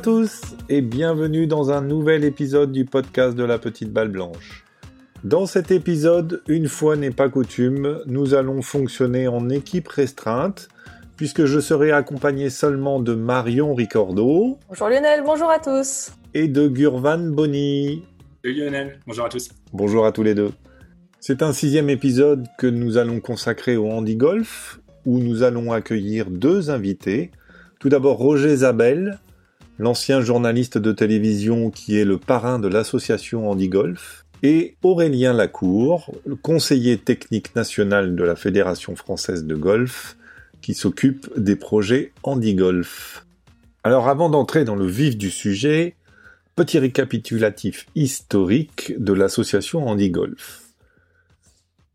à tous et bienvenue dans un nouvel épisode du podcast de la petite balle blanche. Dans cet épisode, une fois n'est pas coutume, nous allons fonctionner en équipe restreinte puisque je serai accompagné seulement de Marion Ricordo. Bonjour Lionel, bonjour à tous. Et de Gurvan Bonny. Salut Lionel, bonjour à tous. Bonjour à tous les deux. C'est un sixième épisode que nous allons consacrer au handi golf, où nous allons accueillir deux invités. Tout d'abord Roger Zabel, l'ancien journaliste de télévision qui est le parrain de l'association handi golf, et Aurélien Lacour, le conseiller technique national de la Fédération française de golf, qui s'occupe des projets handi golf. Alors avant d'entrer dans le vif du sujet, petit récapitulatif historique de l'association handi golf.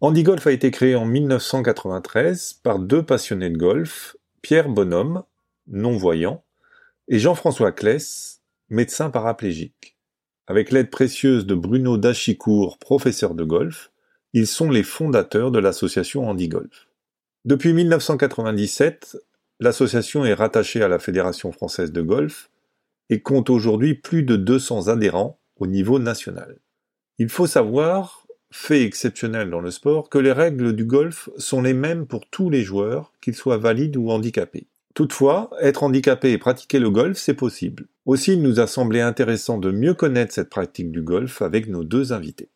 Handi Golf a été créé en 1993 par deux passionnés de golf, Pierre Bonhomme, non-voyant, et Jean-François Kless, médecin paraplégique. Avec l'aide précieuse de Bruno Dachicourt, professeur de golf, ils sont les fondateurs de l'association Handi Golf. Depuis 1997, l'association est rattachée à la Fédération française de golf et compte aujourd'hui plus de 200 adhérents au niveau national. Il faut savoir fait exceptionnel dans le sport, que les règles du golf sont les mêmes pour tous les joueurs, qu'ils soient valides ou handicapés. Toutefois, être handicapé et pratiquer le golf, c'est possible. Aussi, il nous a semblé intéressant de mieux connaître cette pratique du golf avec nos deux invités.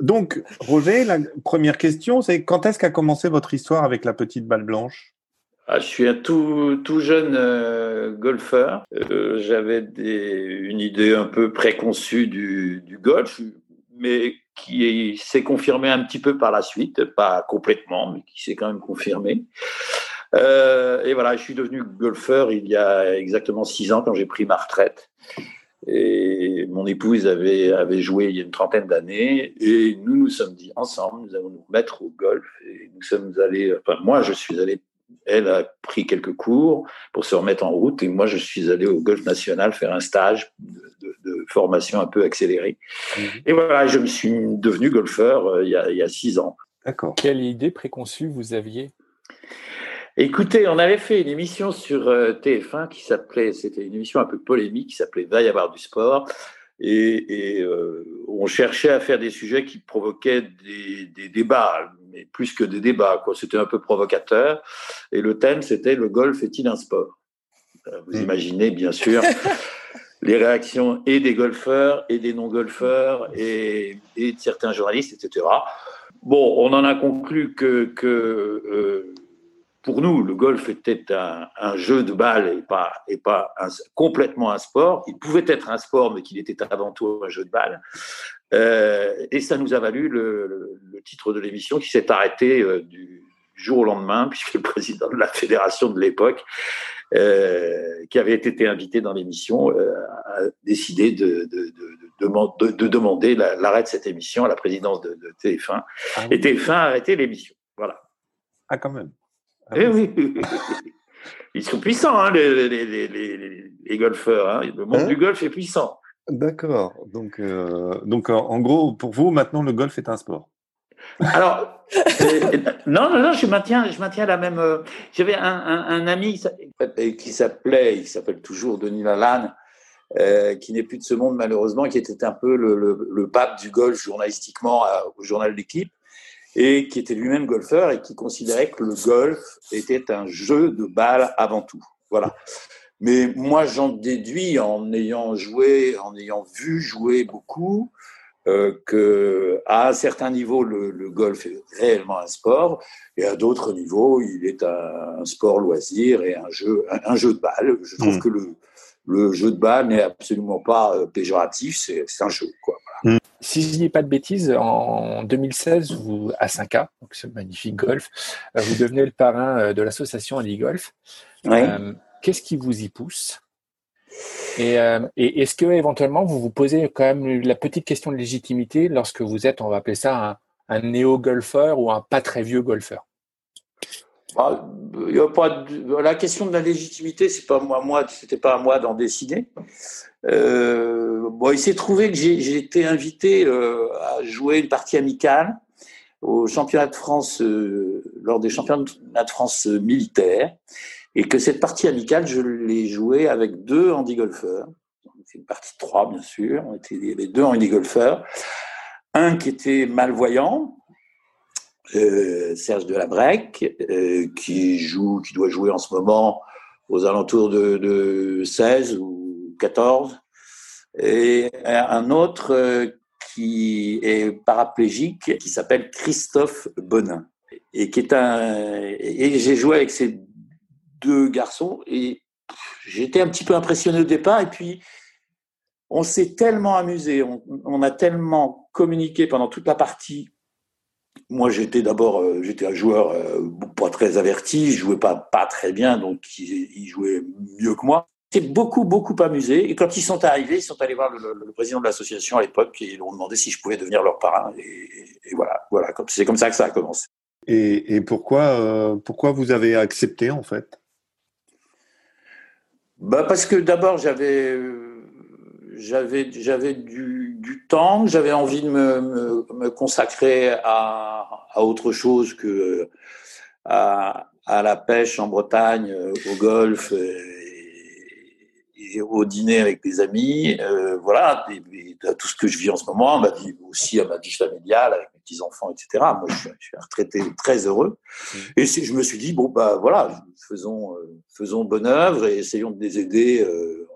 Donc, Roger, la première question, c'est quand est-ce qu'a commencé votre histoire avec la petite balle blanche? Ah, je suis un tout, tout jeune euh, golfeur. Euh, J'avais une idée un peu préconçue du, du golf, mais qui s'est confirmée un petit peu par la suite, pas complètement, mais qui s'est quand même confirmée. Euh, et voilà, je suis devenu golfeur il y a exactement six ans quand j'ai pris ma retraite. Et mon épouse avait, avait joué il y a une trentaine d'années et nous nous sommes dit ensemble, nous allons nous mettre au golf et nous sommes allés, enfin moi je suis allé elle a pris quelques cours pour se remettre en route et moi je suis allé au Golf National faire un stage de, formation un peu accélérée. Mhm. Et voilà, je me suis devenu golfeur euh, il, y a, six ans. D'accord. Quelle idée préconçue vous aviez? Écoutez, on avait fait une émission sur euh, TF1 qui s'appelait, c'était une émission un peu polémique qui s'appelait Va y avoir du sport. Et, euh, on cherchait à faire des sujets qui provoquaient des, des débats plus que des débats. Quoi. C'était un peu provocateur. Et le thème, c'était le golf est-il un sport? Euh, Vous hmm. imaginez, bien sûr, les réactions et des golfeurs et des non-golfeurs et, de certains journalistes, etc. Bon, on en a conclu que, que euh, pour nous, le golf était un, jeu de balle et pas, et pas complètement un sport. Il pouvait être un sport, mais qu'il était avant tout un jeu de balle. Euh, et ça nous a valu le, titre de l'émission qui s'est arrêté euh, du jour au lendemain, puisque le président de la fédération de l'époque, euh, qui avait été invité dans l'émission, a décidé de, de, demander l'arrêt de cette émission à la présidence de, TF1. Ah et TF1 a arrêté l'émission. Voilà. Ah, quand même. Ah eh oui. Ils sont puissants, hein, les, les, golfeurs. Hein. Le monde hein du golf est puissant. D'accord. Donc, euh, donc en, gros, pour vous, maintenant, le golf est un sport. Alors, euh, non, non, non, je maintiens, je maintiens la même. Euh, j'avais un, ami qui s'appelait, il s'appelle toujours Denis Lalanne, qui n'est plus de ce monde malheureusement, qui était un peu le, pape du golf journalistiquement au journal L'équipe, et qui était lui-même golfeur et qui considérait que le golf était un jeu de balle avant tout. Voilà. Mais moi, j'en déduis en ayant joué, en ayant vu jouer beaucoup, euh, que à un certain niveau, le, golf est réellement un sport, et à d'autres niveaux, il est un, sport loisir et un jeu, un, jeu de balle. Je trouve hmm. que le, le jeu de balle n'est absolument pas euh, péjoratif, c'est un jeu. Quoi. Hmm. Si je dis pas de bêtises, en 2016, vous, à 5K, donc ce magnifique golf, euh, vous devenez le parrain de l'association Ali Golf. Oui. Qu'est-ce qui vous y pousse? Euh, et, est-ce que éventuellement vous vous posez quand même la petite question de légitimité lorsque vous êtes, on va appeler ça un, néo-golfeur ou un pas très vieux golfeur? Bah, la question de la légitimité, c'est pas moi, c'était pas à moi d'en décider. Euh, bon, il s'est trouvé que j'ai été invité euh, à jouer une partie amicale au championnat de France, lors des championnats de France militaires, et que cette partie amicale, je l'ai jouée avec deux handi-golfeurs. C'est une partie de trois, bien sûr. On était les deux handi-golfeurs. Un qui était malvoyant, euh, Serge Delabrec, euh, qui joue, qui doit jouer en ce moment aux alentours de, de 16 ou 14, et un autre euh, qui est paraplégique, qui s'appelle Christophe Bonin, et qui est un. Et j'ai joué avec ces deux garçons et j'étais un petit peu impressionné au départ, et puis on s'est tellement amusé, on, a tellement communiqué pendant toute la partie. Moi, j'étais d'abord, euh, j'étais un joueur euh, pas très averti, je jouais pas pas très bien, donc il, jouait mieux que moi. J'étais beaucoup beaucoup amusé. Et quand ils sont arrivés, ils sont allés voir le, président de l'association à l'époque et ils ont demandé si je pouvais devenir leur parrain. Et, voilà, voilà, c'est comme ça que ça a commencé. Et, pourquoi euh, pourquoi vous avez accepté en fait? Bah Parce que d'abord, j'avais j'avais j'avais du, du, temps, j'avais envie de me, me, me consacrer à, à, autre chose que à, à, la pêche en Bretagne, au golf au dîner avec des amis. Euh, voilà, et, tout ce que je vis en ce moment, ma vie aussi à ma vie familiale avec mes petits enfants, etc. Moi, je suis, je suis retraité très heureux. Mmh. Et je me suis dit bon bah voilà, faisons euh, faisons bonne œuvre et essayons de les aider. Euh,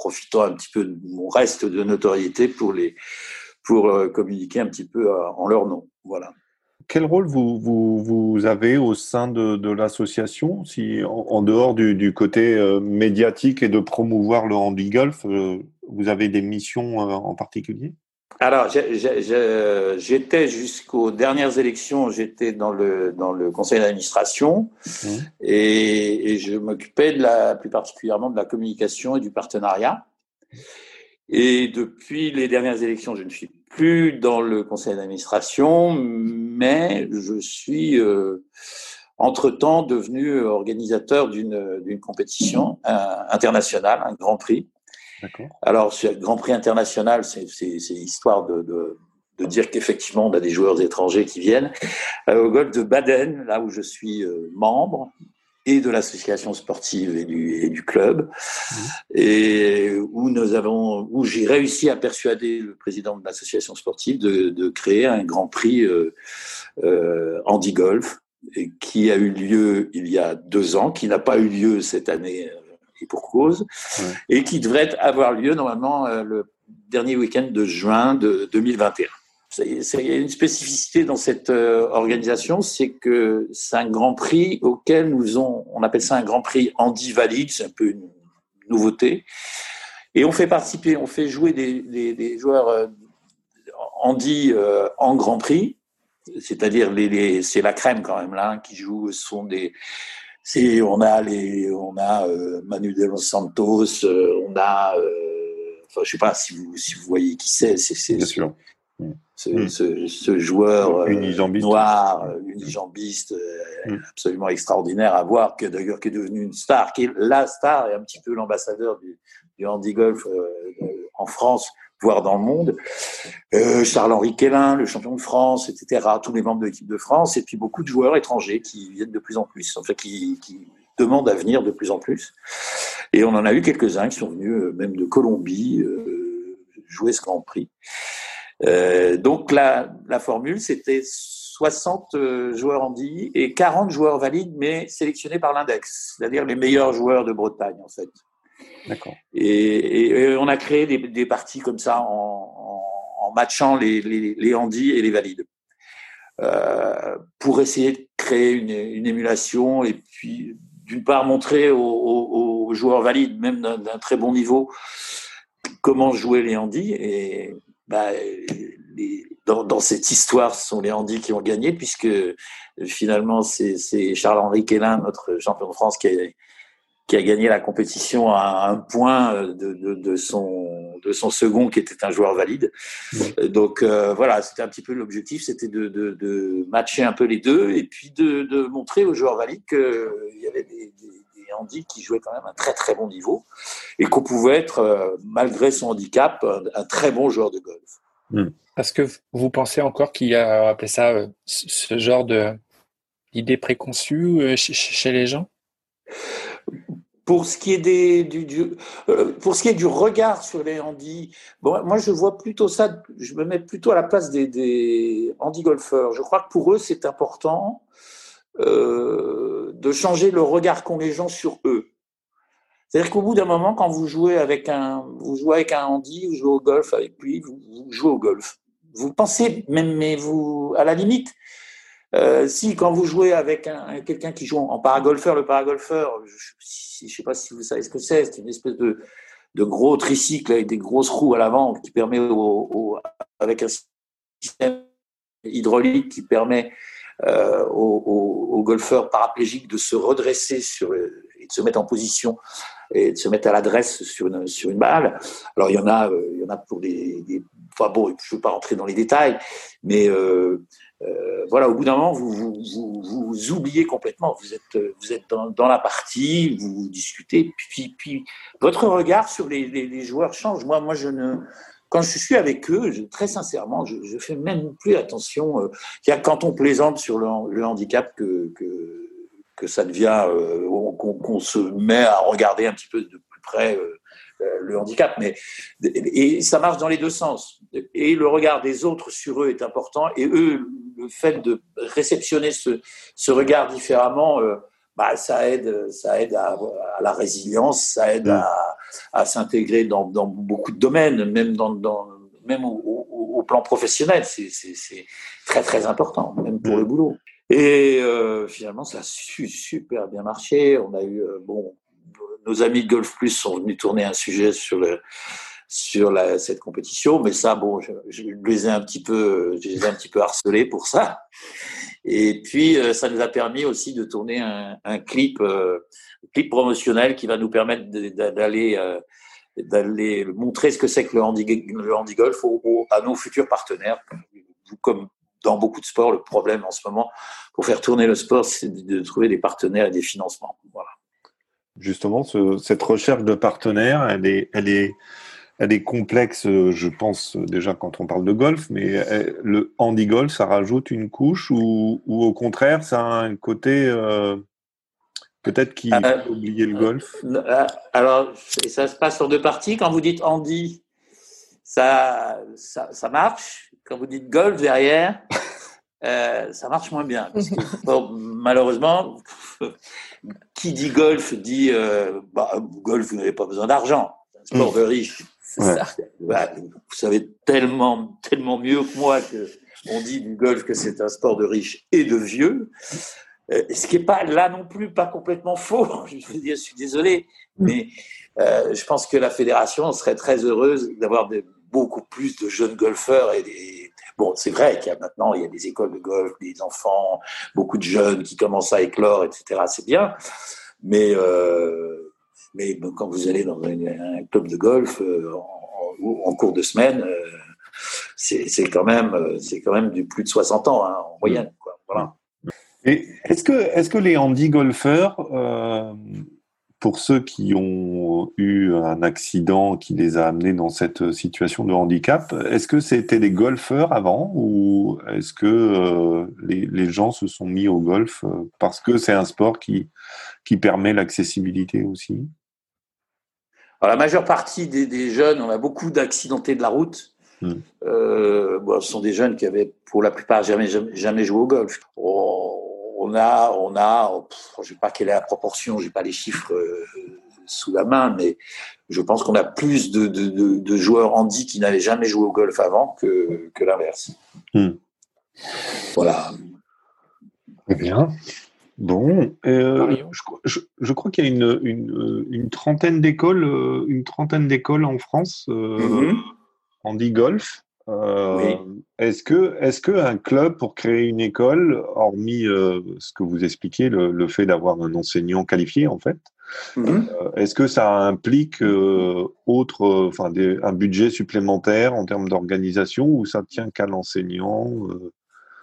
profitant un petit peu de mon reste de notoriété pour, les, pour euh, communiquer un petit peu euh, en leur nom. Voilà. Quel rôle vous, vous, vous avez au sein de, de l'association, si en, dehors du, du côté euh, médiatique et de promouvoir le handi golf, vous avez des missions en particulier? Alors, j'étais jusqu'aux dernières élections, j'étais dans le, dans le conseil d'administration mmh. et, et, je m'occupais de la, plus particulièrement de la communication et du partenariat. Et depuis les dernières élections, je ne suis plus dans le conseil d'administration, mais je suis euh, entre-temps devenu organisateur d'une compétition euh, internationale, un grand prix, alors, ce Grand Prix international, c'est histoire de, de, de dire qu'effectivement, on a des joueurs étrangers qui viennent. Euh, au golf de Baden, là où je suis euh, membre, et de l'association sportive et du, et du club, mmh. et où nous avons, où j'ai réussi à persuader le président de l'association sportive de, de, créer un Grand Prix euh, euh, Andy Golf, et qui a eu lieu il y a deux ans, qui n'a pas eu lieu cette année et pour cause, et qui devrait avoir lieu normalement euh, le dernier week-end de juin de 2021. Il y a une spécificité dans cette euh, organisation, c'est que c'est un grand prix auquel nous on, on appelle ça un grand prix Andy valide, c'est un peu une nouveauté. Et on fait participer, on fait jouer des, joueurs euh, Andy en grand prix, c'est-à-dire les, c'est la crème quand même là qui joue, ce sont des on a les on a euh, Manu de los Santos, euh, on a euh, enfin je sais pas si vous si vous voyez qui c'est, c'est c'est sûr. Ce, mm. ce, ce, joueur noir, unijambiste, mm. absolument extraordinaire à voir, que d'ailleurs qui est devenu une star, qui est la star et un petit peu l'ambassadeur du, du handi golf en France voire dans le monde. Euh, Charles-Henri Quélin, le champion de France, etc. Tous les membres de l'équipe de France, et puis beaucoup de joueurs étrangers qui viennent de plus en plus, en fait, qui, qui demandent à venir de plus en plus. Et on en a eu quelques-uns qui sont venus euh, même de Colombie euh, jouer ce Grand Prix. Euh, donc la, la formule, c'était 60 euh, joueurs handi et 40 joueurs valides, mais sélectionnés par l'index, c'est-à-dire les meilleurs joueurs de Bretagne, en fait. Et, on a créé des, parties comme ça en, matchant les, les, les handis et les valides. Euh, pour essayer de créer une, émulation et puis d'une part montrer aux, joueurs valides, même d'un très bon niveau, comment jouer les handis. Et bah, dans, cette histoire, ce sont les handis qui ont gagné, puisque finalement, c'est Charles-Henri Quélin, notre champion de France, qui a gagné la compétition à un point de, de, de, son, de son second qui était un joueur valide. Euh, donc euh, voilà, c'était un petit peu l'objectif, c'était de, de, matcher un peu les deux et puis de, montrer aux joueurs valides qu'il y avait des, des, handis qui jouaient quand même un très très bon niveau et qu'on pouvait être, malgré son handicap, un, très bon joueur de golf. Hmm. Parce que vous pensez encore qu'il y a, appelé ça, ce genre de d'idées préconçues chez les gens? Pour ce qui est des, du, euh, pour ce qui est du regard sur les handis, bon, moi je vois plutôt ça, je me mets plutôt à la place des, des handi-golfeurs. Je crois que pour eux c'est important euh, de changer le regard qu'ont les gens sur eux. C'est-à-dire qu'au bout d'un moment, quand vous jouez avec un, vous jouez avec un handi, vous jouez au golf avec lui, vous, jouez au golf. Vous pensez même, mais vous, à la limite, euh, si quand vous jouez avec un, quelqu'un qui joue en paragolfeur, le paragolfeur, je ne sais pas si vous savez ce que c'est, c'est une espèce de, de, gros tricycle avec des grosses roues à l'avant qui permet, avec un système hydraulique qui permet euh, aux, golfeurs paraplégiques de se redresser sur, et de se mettre en position et de se mettre à l'adresse sur une, sur une balle. Alors il y en a, euh, il y en a pour des, des enfin bon, je ne veux pas rentrer dans les détails, mais euh, voilà, au bout d'un moment, vous vous, vous, oubliez complètement. Vous êtes, vous êtes dans, la partie, vous, discutez, puis, puis votre regard sur les, les, les, joueurs change. Moi, moi, je ne, quand je suis avec eux, je, très sincèrement, je, je fais même plus attention. Euh, il y a quand on plaisante sur le, le handicap que, que, que ça devient, euh, qu'on se met à regarder un petit peu de plus près. Euh, euh, le handicap, mais et ça marche dans les deux sens. Et le regard des autres sur eux est important, et eux, le fait de réceptionner ce, ce regard différemment, euh, bah, ça aide, ça aide à, la résilience, ça aide à, à s'intégrer dans, dans, beaucoup de domaines, même dans, dans même au, au, plan professionnel, c'est très très important, même pour le boulot. Et euh, finalement, ça a super bien marché. On a eu bon nos amis de Golf Plus sont venus tourner un sujet sur le, sur cette compétition, mais ça, bon, je, les ai un petit peu, je un petit peu harcelés pour ça. Et puis, euh, ça nous a permis aussi de tourner un, clip, euh, clip promotionnel qui va nous permettre d'aller euh, d'aller montrer ce que c'est que le handi, le handi golf à nos futurs partenaires. Comme dans beaucoup de sports, le problème en ce moment pour faire tourner le sport, c'est de trouver des partenaires et des financements. Voilà justement, ce, cette recherche de partenaires, elle est, elle est, elle est complexe, je pense déjà quand on parle de golf, mais euh, le handi golf, ça rajoute une couche ou, ou au contraire, ça a un côté euh, peut-être qui euh, oublier le golf? Euh, alors, ça se passe sur deux parties. Quand vous dites handi, ça, ça, ça marche. Quand vous dites golf derrière, euh, ça marche moins bien. Parce que, bon, malheureusement, qui dit golf dit euh, bah, golf, vous n'avez pas besoin d'argent. C'est un sport de riche. Ouais. Bah, vous savez tellement, tellement mieux que moi que on dit du golf que c'est un sport de riche et de vieux. Euh, ce qui n'est pas là non plus pas complètement faux. Je veux dire, je suis désolé, mais euh, je pense que la fédération serait très heureuse d'avoir beaucoup plus de jeunes golfeurs et des, Bon, c'est vrai qu'il y a maintenant, il y a des écoles de golf, des enfants, beaucoup de jeunes qui commencent à éclore, etc. C'est bien. Mais, euh, mais quand vous allez dans un, club de golf euh, en, cours de semaine, euh, c'est quand même, c'est quand même du plus de 60 ans hein, en moyenne. Et est-ce que, est-ce que les handi golfeurs euh, pour ceux qui ont eu un accident qui les a amenés dans cette situation de handicap, est-ce que c'était des golfeurs avant ou est-ce que euh, les, les, gens se sont mis au golf euh, parce que c'est un sport qui, qui permet l'accessibilité aussi? Alors, La majeure partie des, des, jeunes, on a beaucoup d'accidentés de la route. Hmm. Euh, bon, ce sont des jeunes qui avaient pour la plupart jamais, jamais, jamais joué au golf. On, a, on a, je sais pas quelle est la proportion, j'ai pas les chiffres euh, sous la main, mais je pense qu'on a plus de, de, de, de joueurs handi qui n'avaient jamais joué au golf avant que, que l'inverse. Hmm. Voilà. Très bien. Bon, euh, je, je, je, crois qu'il y a une, une, une trentaine d'écoles, euh, une trentaine d'écoles en France euh, mm -hmm. handi golf. Euh, oui. Est-ce que, est-ce que un club pour créer une école, hormis euh, ce que vous expliquez, le, le fait d'avoir un enseignant qualifié en fait, mm -hmm. euh, est-ce que ça implique euh, autre, enfin un budget supplémentaire en termes d'organisation ou ça tient qu'à l'enseignant euh?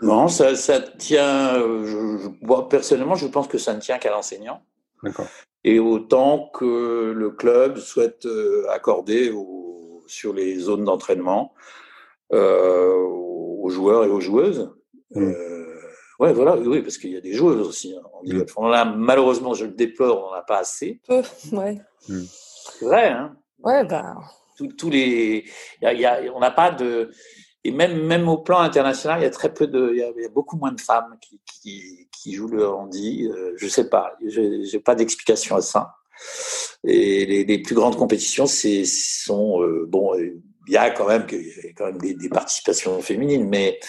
Non, ça, ça tient. Je, je, moi, personnellement, je pense que ça ne tient qu'à l'enseignant. D'accord. Et autant que le club souhaite accorder au, sur les zones d'entraînement aux joueurs et aux joueuses. Mm. ouais, voilà, oui, parce qu'il y a des joueuses aussi. Hein, On a, malheureusement, je le déplore, on n'en a pas assez. Peu, ouais. Mm. C'est vrai, hein. Ouais, ben. Tous, les, y a, on n'a pas de, et même, même au plan international, il y a très peu de, il y a, beaucoup moins de femmes qui, qui, qui jouent le handi. Euh, je sais pas, j'ai pas d'explication à ça. Et les, les, plus grandes compétitions, c'est sont euh, bon, il y a quand même, y a quand même des, des, participations féminines, mais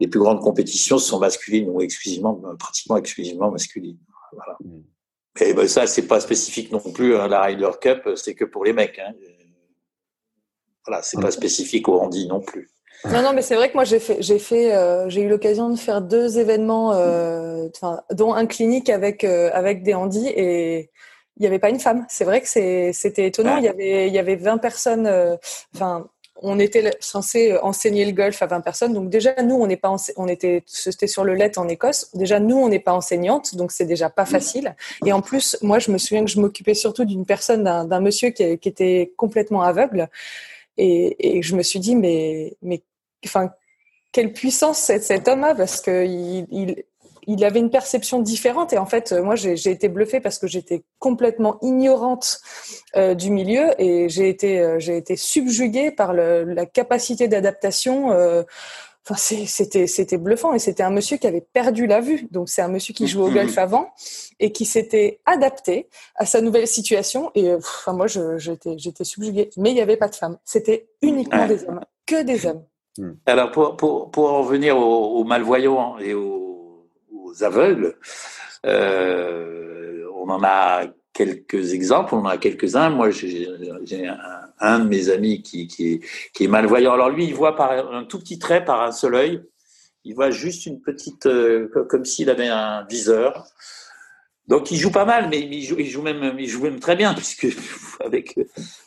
les plus grandes compétitions sont masculines ou exclusivement, pratiquement exclusivement masculines. Voilà. Mm. Et ben ça, c'est pas spécifique non plus. Hein, la Ryder Cup, c'est que pour les mecs. Hein. Voilà, c'est pas spécifique au handi non plus. Non, non, mais c'est vrai que moi j'ai fait, j'ai fait, euh, j'ai eu l'occasion de faire deux événements, euh, dont un clinique avec euh, avec des handis et il n'y avait pas une femme. C'est vrai que c'est, c'était étonnant. Il y avait il y avait 20 personnes. Enfin, on était censé enseigner le golf à 20 personnes. Donc déjà nous on n'est pas, on était, c'était sur le LET en Écosse. Déjà nous on n'est pas enseignante, donc c'est déjà pas facile. Et en plus, moi je me souviens que je m'occupais surtout d'une personne, d'un, d'un monsieur qui, qui était complètement aveugle. Et, et, je me suis dit, mais, mais enfin, quelle puissance cet, cet homme a parce que il, il, avait une perception différente et en fait moi j'ai été bluffée parce que j'étais complètement ignorante euh, du milieu et j'ai été euh, j'ai été subjuguée par le, la capacité d'adaptation euh, Enfin, c'était c'était bluffant et c'était un monsieur qui avait perdu la vue. Donc c'est un monsieur qui jouait au golf avant et qui s'était adapté à sa nouvelle situation. Et enfin moi j'étais j'étais subjuguée. Mais il n'y avait pas de femmes. C'était uniquement des hommes, que des hommes. Hmm. Alors, pour, pour, pour, en revenir aux, malvoyants et aux, aveugles, euh, on en a quelques exemples, on en a quelques-uns. Moi, j'ai un, de mes amis qui, qui, est, malvoyant. Alors, lui, il voit par un tout petit trait, par un seul œil. Il voit juste une petite, euh, comme s'il avait un viseur. Donc il joue pas mal, mais il joue, il joue même, il joue même très bien puisque avec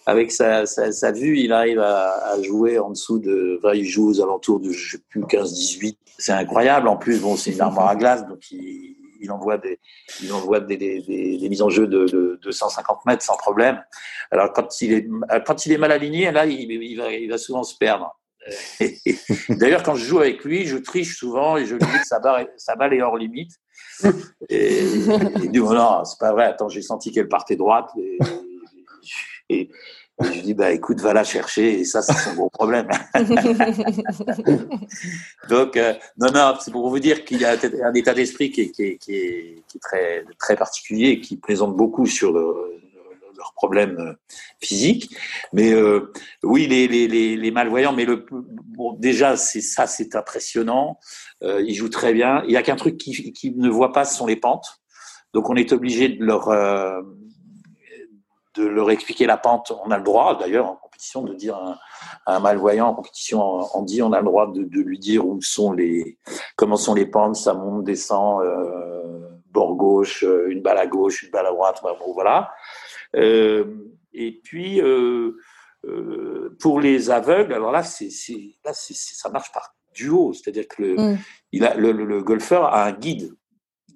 avec sa, sa, sa vue, il arrive à, à, jouer en dessous de, enfin, il joue aux alentours de je sais plus 15-18. C'est incroyable. En plus, bon, c'est une armoire à glace, donc il, il envoie des, il envoie des, des, des, mises en jeu de, de, de, 150 mètres sans problème. Alors quand il est quand il est mal aligné, là, il va, il va souvent se perdre. D'ailleurs, quand je joue avec lui, je triche souvent et je lui dis que sa balle, sa balle est hors limite. Et il dit oh non, c'est pas vrai. Attends, j'ai senti qu'elle partait droite. Et, et, je lui dis bah écoute, va la chercher. Et ça, c'est son gros problème. Donc euh, non, non, c'est pour vous dire qu'il y a un état d'esprit qui est, qui, est, qui, est, qui est, très très particulier, qui présente beaucoup sur le, leurs problèmes euh, physiques. Mais euh, oui, les, les, les, malvoyants, mais le, bon, déjà, c'est ça, c'est impressionnant. Euh, ils jouent très bien. Il y a qu'un truc qu'ils qui ne voient pas, ce sont les pentes. Donc on est obligé de leur euh, de leur expliquer la pente. On a le droit, d'ailleurs, en compétition, de dire à un, malvoyant en compétition en, dit, on a le droit de, de, lui dire où sont les, comment sont les pentes, ça monte, descend, bord gauche, une balle à gauche, une balle à droite, bon, voilà. Euh, et puis, euh, euh, pour les aveugles, alors là, c'est, là ça marche par duo, c'est-à-dire que le, mm. il a, le, golfeur a un guide.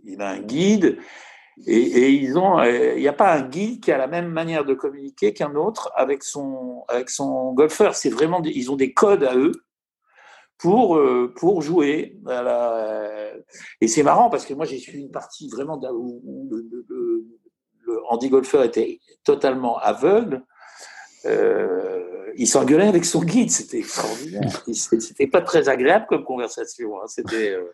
Il a un guide et, ils ont, il n'y a pas un guide qui a la même manière de communiquer qu'un autre avec son, avec son golfeur. C'est vraiment, ils ont des codes à eux pour pour jouer. Et c'est marrant parce que moi j'ai suivi une partie vraiment où, le Andy Golfer était totalement aveugle, euh, il s'engueulait avec son guide. C'était extraordinaire. C'était pas très agréable comme conversation. Hein. C'était euh,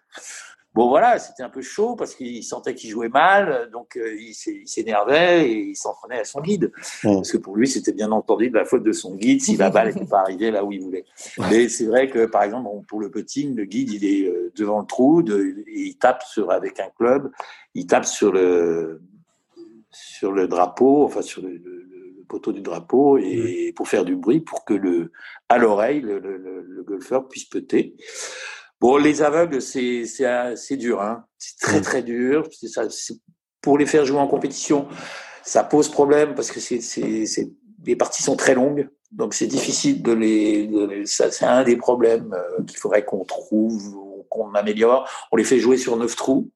bon, voilà, c'était un peu chaud parce qu'il sentait qu'il jouait mal, donc euh, il s'énervait et il s'en prenait à son guide. Parce que pour lui, c'était bien entendu de la faute de son guide si la balle n'était pas arrivée là où il voulait. Mais c'est vrai que, par exemple, pour le putting, le guide, il est devant le trou, de, il tape sur avec un club, il tape sur le sur le drapeau, enfin sur le, poteau du drapeau, et pour faire du bruit, pour que le, à l'oreille, le, golfeur puisse peter. Bon, les aveugles, c'est c'est dur, hein. C'est très très dur. Ça, pour les faire jouer en compétition, ça pose problème parce que c'est les parties sont très longues, donc c'est difficile de les. c'est un des problèmes euh, qu'il faudrait qu'on trouve, qu'on améliore. On les fait jouer sur neuf trous.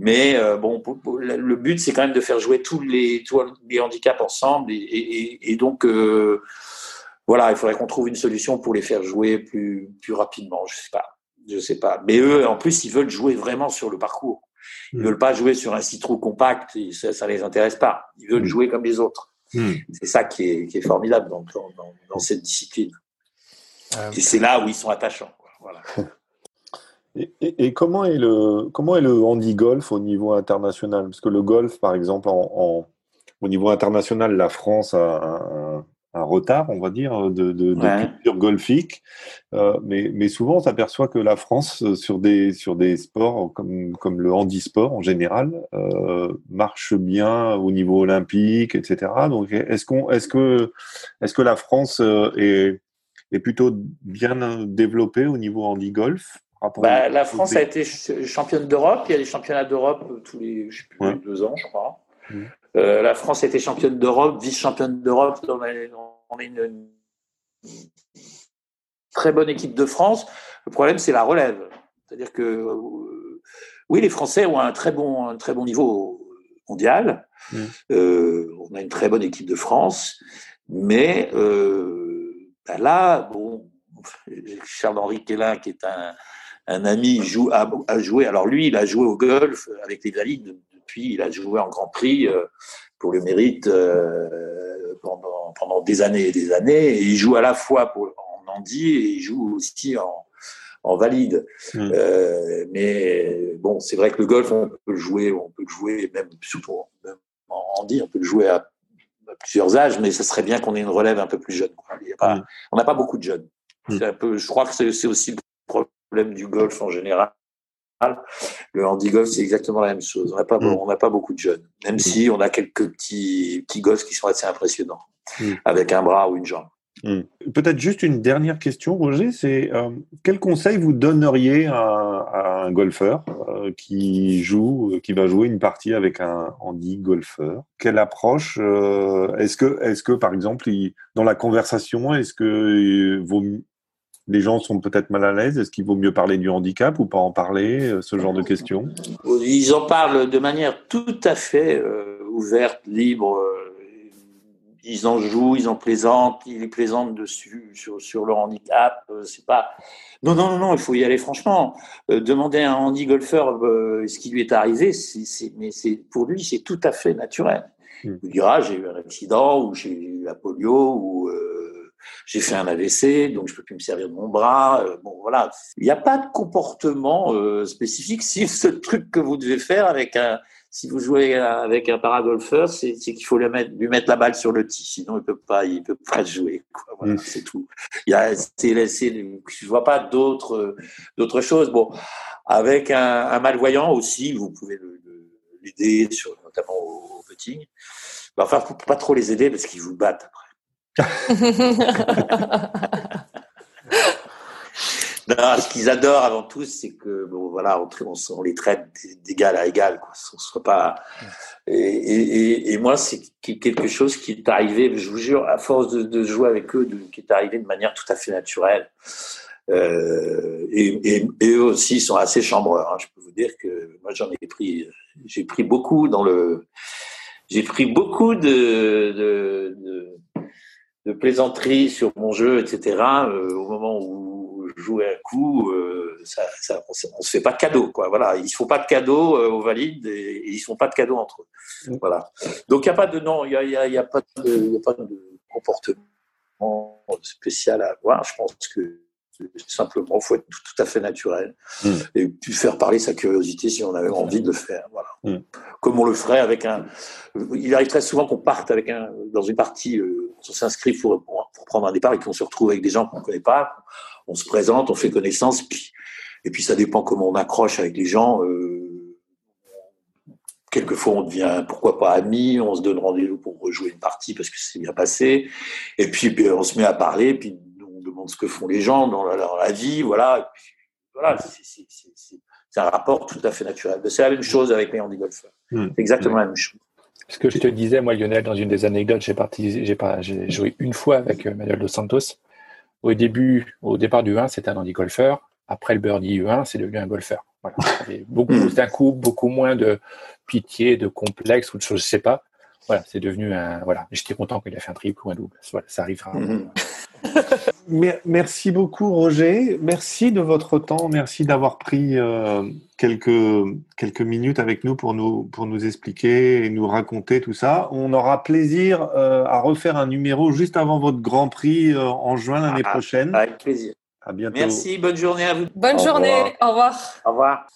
Mais euh, bon, le but, c'est quand même de faire jouer tous les, tous les handicaps ensemble. Et, et, et donc, euh, voilà, il faudrait qu'on trouve une solution pour les faire jouer plus, plus rapidement. Je sais pas. Je sais pas. Mais eux, en plus, ils veulent jouer vraiment sur le parcours. Ils mm. veulent pas jouer sur un citron compact. Ça, ça les intéresse pas. Ils veulent mm. jouer comme les autres. Mm. C'est ça qui est, qui est formidable dans, dans, dans, cette discipline. Euh, et c'est là où ils sont attachants. Voilà. Et, et, comment est le comment est le handi golf au niveau international? Parce que le golf, par exemple, en, en, au niveau international, la France a un, un retard, on va dire, de, de, de culture golfique. Euh, mais, mais, souvent, on s'aperçoit que la France, euh, sur des, sur des sports comme, comme le handisport en général, euh, marche bien au niveau olympique, etc. Donc, est-ce qu'on, est-ce que, est-ce que la France euh, est, est plutôt bien développée au niveau handi-golf bah, La France a été championne d'Europe. Il y a des championnats d'Europe tous les, je sais plus, deux ans, je crois. Mmh. Euh, la France était championne d'Europe, vice-championne d'Europe. On est une, très bonne équipe de France. Le problème, c'est la relève. C'est-à-dire que euh, oui, les Français ont un très bon, un très bon niveau mondial. Mmh. Euh, on a une très bonne équipe de France, mais ben là, bon, Charles-Henri Kellin, qui est un, ami, joue, a, a, joué. Alors lui, il a joué au golf avec les valides puis il a joué en Grand Prix euh, pour le mérite euh, pendant, pendant des années et des années. Et il joue à la fois pour, en Andy et il joue aussi en, en valide. Euh, mais bon, c'est vrai que le golf, on peut le jouer, on peut le jouer même surtout même en Andy, on peut le jouer à, plusieurs âges, mais ce serait bien qu'on ait une relève un peu plus jeune. Mm. On n'a pas beaucoup de jeunes. Mm. Un peu, je crois que c'est aussi le problème du golf en général. Le handi-golf, c'est exactement la même chose. On n'a pas, mm. pas beaucoup de jeunes, même mm. si on a quelques petits, petits gosses qui sont assez impressionnants, mm. avec un bras ou une jambe. Peut-être juste une dernière question, Roger, c'est euh, quel conseil vous donneriez à, un golfeur euh, qui joue, qui va jouer une partie avec un handi golfeur? Quelle approche euh, Est-ce que, est-ce que par exemple, dans la conversation, est-ce que vaut les gens sont peut-être mal à l'aise Est-ce qu'il vaut mieux parler du handicap ou pas en parler euh, Ce genre de questions? Ils en parlent de manière tout à fait euh, ouverte, libre. Euh, ils en jouent, ils en plaisantent, ils plaisantent dessus sur, sur leur handicap. c'est pas. Non, non, non, non, il faut y aller franchement. demander à un handi-golfeur ce qui lui est arrivé, c'est, mais c'est pour lui, c'est tout à fait naturel. Hmm. Il dira j'ai eu un accident ou j'ai eu la polio ou j'ai fait un AVC, donc je peux plus me servir de mon bras. Euh, bon, voilà. Il n'y a pas de comportement euh, spécifique. Si ce truc que vous devez faire avec un, si vous jouez avec un paragolfeur, c'est qu'il faut lui mettre, lui mettre la balle sur le tee. Sinon, il peut pas, il peut pas jouer. Quoi. Voilà, mm. c'est tout. Il y a, je vois pas d'autres, d'autres choses. Bon, avec un, un, malvoyant aussi, vous pouvez l'aider sur, notamment au, putting. Enfin, faut pas trop les aider parce qu'ils vous battent après. ce qu'ils adorent avant tout, c'est que bon, voilà, on, les traite d'égal à égal. Quoi. On soit pas. Et, moi, c'est quelque chose qui est arrivé. Je vous jure, à force de, jouer avec eux, qui est arrivé de manière tout à fait naturelle. Euh, et, eux aussi sont assez chambreurs. Hein. Je peux vous dire que moi, j'en ai pris, j'ai pris beaucoup dans le, j'ai pris beaucoup de, de de plaisanterie sur mon jeu, etc. Euh, au moment où je jouais un coup, euh, ça, ça, on, se fait pas de cadeaux, quoi. Voilà, ils se font pas de cadeaux euh, aux valides et, ils se font pas de cadeaux entre eux. Voilà. Donc il y a pas de non, il y a, y, a, y a, pas de, y a pas de comportement spécial à avoir. Je pense que simplement, il faut être tout, à fait naturel mm. et puis faire parler sa curiosité si on avait envie de le faire. Voilà. Mm. Comme on le ferait avec un. Il arrive très souvent qu'on parte avec un dans une partie, euh, on s'inscrit pour, pour, prendre un départ et qu'on se retrouve avec des gens qu'on ne connaît pas. On se présente, on fait connaissance, puis, et puis ça dépend comment on accroche avec les gens. Euh, quelquefois, on devient, pourquoi pas, amis, on se donne rendez-vous pour rejouer une partie parce que c'est bien passé. Et puis, puis, on se met à parler, puis demande ce que font les gens dans la, vie, voilà. voilà, c'est un rapport tout à fait naturel. C'est la même chose avec les handi-golfeurs. Hmm. exactement la même chose. Ce que je te disais, moi, Lionel, dans une des anecdotes, j'ai joué une fois avec euh, Manuel Dos Santos. Au début, au départ du 1, c'était un handi-golfeur. Après le birdie U1, c'est devenu un golfeur. Voilà. beaucoup, hmm. d'un coup, beaucoup moins de pitié, de complexe ou de choses, je sais pas. Voilà, c'est devenu un. Voilà. J'étais content qu'il ait fait un triple ou un double. Voilà, ça arrivera. Hmm. Merci beaucoup Roger, merci de votre temps, merci d'avoir pris euh, quelques, quelques minutes avec nous pour, nous pour nous expliquer et nous raconter tout ça. On aura plaisir euh, à refaire un numéro juste avant votre Grand Prix euh, en juin l'année ah, prochaine. Avec plaisir. À bientôt. Merci, bonne journée à vous. Bonne journée, au revoir. Au revoir.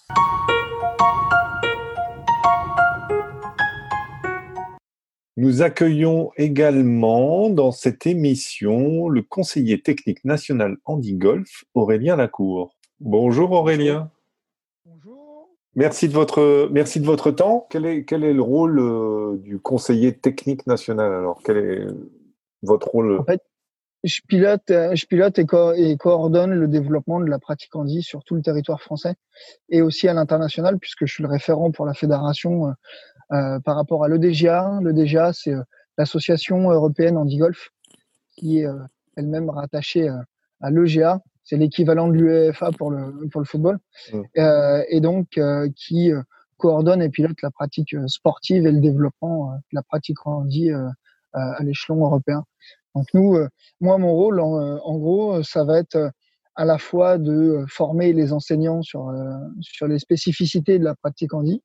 Nous accueillons également dans cette émission le conseiller technique national Andy Golf, Aurélien Lacour. Bonjour Aurélien. Bonjour. Merci de votre, merci de votre temps. Quel est, quel est le rôle euh, du conseiller technique national alors? Quel est votre rôle? En fait, je pilote, euh, je pilote et, et, coordonne le développement de la pratique Andy sur tout le territoire français et aussi à l'international puisque je suis le référent pour la fédération euh, par rapport à l'EDGA. L'EDGA, c'est euh, l'Association européenne handi-golf qui est euh, elle-même rattachée à l'EGA. C'est l'équivalent de l'UEFA pour le, pour le football. Mmh. et donc, qui coordonne et pilote la pratique sportive et le développement de la pratique handi à l'échelon européen. Donc nous, moi, mon rôle, en, en, gros, ça va être à la fois de former les enseignants sur, sur les spécificités de la pratique handi,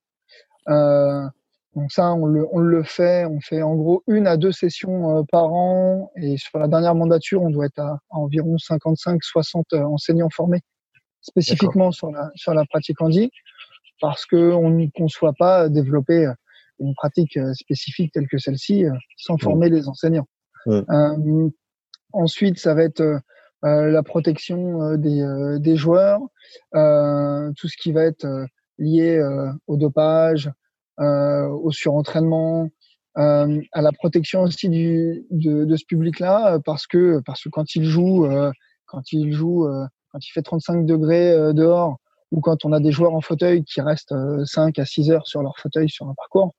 euh, donc ça, on le, on le fait, on fait en gros une à deux sessions euh, par an. Et sur la dernière mandature, on doit être à, environ 55-60 euh, enseignants formés spécifiquement sur la, sur la pratique handi, parce qu'on ne conçoit pas développer euh, une pratique spécifique telle que celle-ci sans mmh. former les enseignants. Euh, ensuite, ça va être euh, la protection des, des joueurs, tout ce qui va être lié au dopage, au surentraînement, euh, à la protection aussi du, de, de ce public-là, euh, parce que parce que quand il joue, quand il joue, quand il fait 35 degrés dehors, ou quand on a des joueurs en fauteuil qui restent 5 à 6 heures sur leur fauteuil sur un parcours,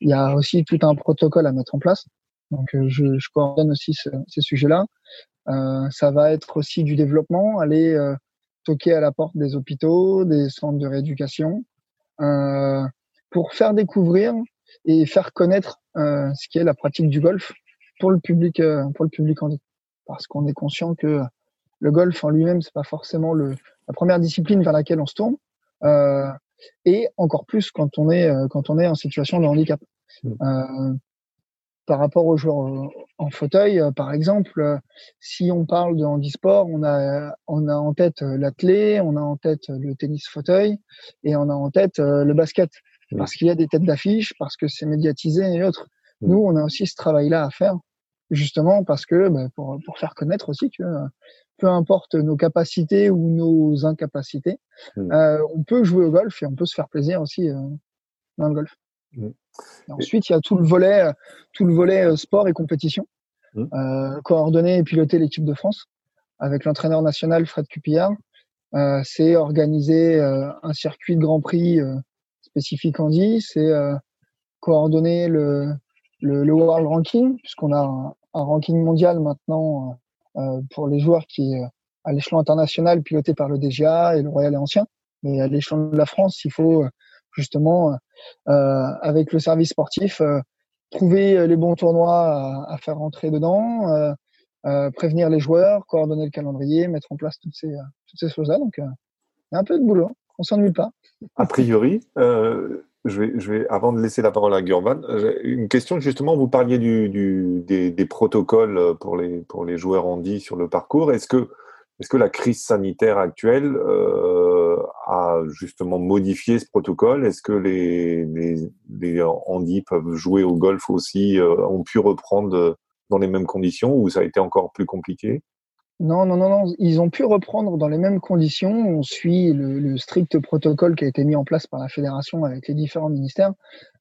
il y a aussi tout un protocole à mettre en place. Donc je, je coordonne aussi ces sujets-là. Euh, ça va être aussi du développement, aller euh, toquer à la porte des hôpitaux, des centres de rééducation, euh, pour faire découvrir et faire connaître euh, ce qui est la pratique du golf pour le public euh, pour le public en parce qu'on est conscient que le golf en lui-même c'est pas forcément le la première discipline vers laquelle on se tourne euh, et encore plus quand on est euh, quand on est en situation de handicap. Mmh. euh, par rapport aux joueurs en fauteuil, par exemple, si on parle de handisport, on a, on a en tête l'athlé, on a en tête le tennis fauteuil et on a en tête le basket parce qu'il y a des têtes d'affiche, parce que c'est médiatisé et autres. Nous, on a aussi ce travail-là à faire, justement parce que bah, pour, pour faire connaître aussi que peu importe nos capacités ou nos incapacités, euh, on peut jouer au golf et on peut se faire plaisir aussi euh, dans le golf. ensuite, il y a tout le volet, tout le volet euh, sport et compétition, euh, coordonner et piloter l'équipe de France avec l'entraîneur national Fred Cupillard. Euh, c'est organiser un circuit de Grand Prix spécifique dit, c'est euh, coordonner le, le, World Ranking, puisqu'on a un, ranking mondial maintenant euh, pour les joueurs qui à l'échelon international piloté par le DGA et le Royal et Ancien. Mais à l'échelon de la France, il faut justement, euh, avec le service sportif, trouver les bons tournois à, faire rentrer dedans, euh, prévenir les joueurs, coordonner le calendrier, mettre en place toutes ces, toutes ces choses-là. Donc, il y a un peu de boulot. On s'ennuie pas. A priori, euh, je, vais, avant de laisser la parole à Gurvan, une question justement, vous parliez du, des, protocoles pour les, pour les joueurs handi sur le parcours. Est-ce que, est que la crise sanitaire actuelle euh, a justement modifié ce protocole? Est-ce que les, les, les handi peuvent jouer au golf aussi, euh, ont pu reprendre dans les mêmes conditions ou ça a été encore plus compliqué? Non, non, non, non. Ils ont pu reprendre dans les mêmes conditions. On suit le, le, strict protocole qui a été mis en place par la fédération avec les différents ministères.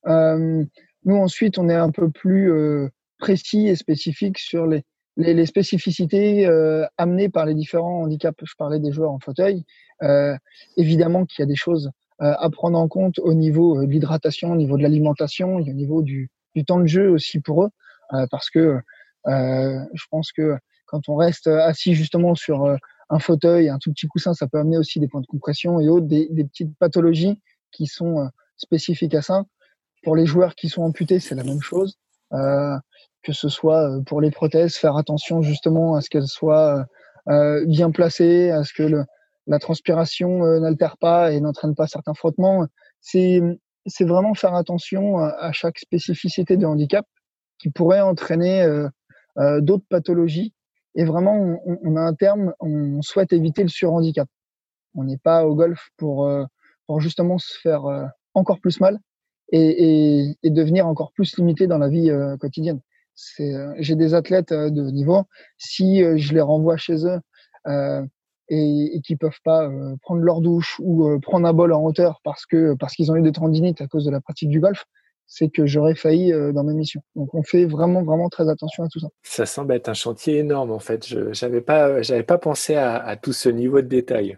Euh, nous, ensuite, on est un peu plus euh, précis et spécifique sur les, les, spécificités euh, amenées par les différents handicaps. Je parlais des joueurs en fauteuil. Euh, évidemment qu'il y a des choses euh, à prendre en compte au niveau de l'hydratation, au niveau de l'alimentation, au niveau du, du, temps de jeu aussi pour eux, parce que je pense que quand on reste assis justement sur euh, un fauteuil, un tout petit coussin, ça peut amener aussi des points de compression et autres, des, petites pathologies qui sont euh, spécifiques à ça. Pour les joueurs qui sont amputés, c'est la même chose. Euh, que ce soit pour les prothèses, faire attention justement à ce qu'elles soient bien placées, à ce que la transpiration n'altère pas et n'entraîne pas certains frottements. C'est vraiment faire attention à chaque spécificité de handicap qui pourrait entraîner euh, euh, d'autres pathologies. Et vraiment, on, on, a un terme, on souhaite éviter le surhandicap. On n'est pas au golf pour, euh, pour justement se faire encore plus mal et, et, et, devenir encore plus limité dans la vie quotidienne. J'ai des athlètes de niveau, si je les renvoie chez eux et, et qui peuvent pas prendre leur douche ou prendre un bol en hauteur parce que parce qu'ils ont eu des tendinites à cause de la pratique du golf, c'est que j'aurais failli euh, dans ma mission. Donc on fait vraiment vraiment très attention à tout ça. Ça semble être un chantier énorme en fait. Je j'avais pas j'avais pas pensé à, à, tout ce niveau de détail.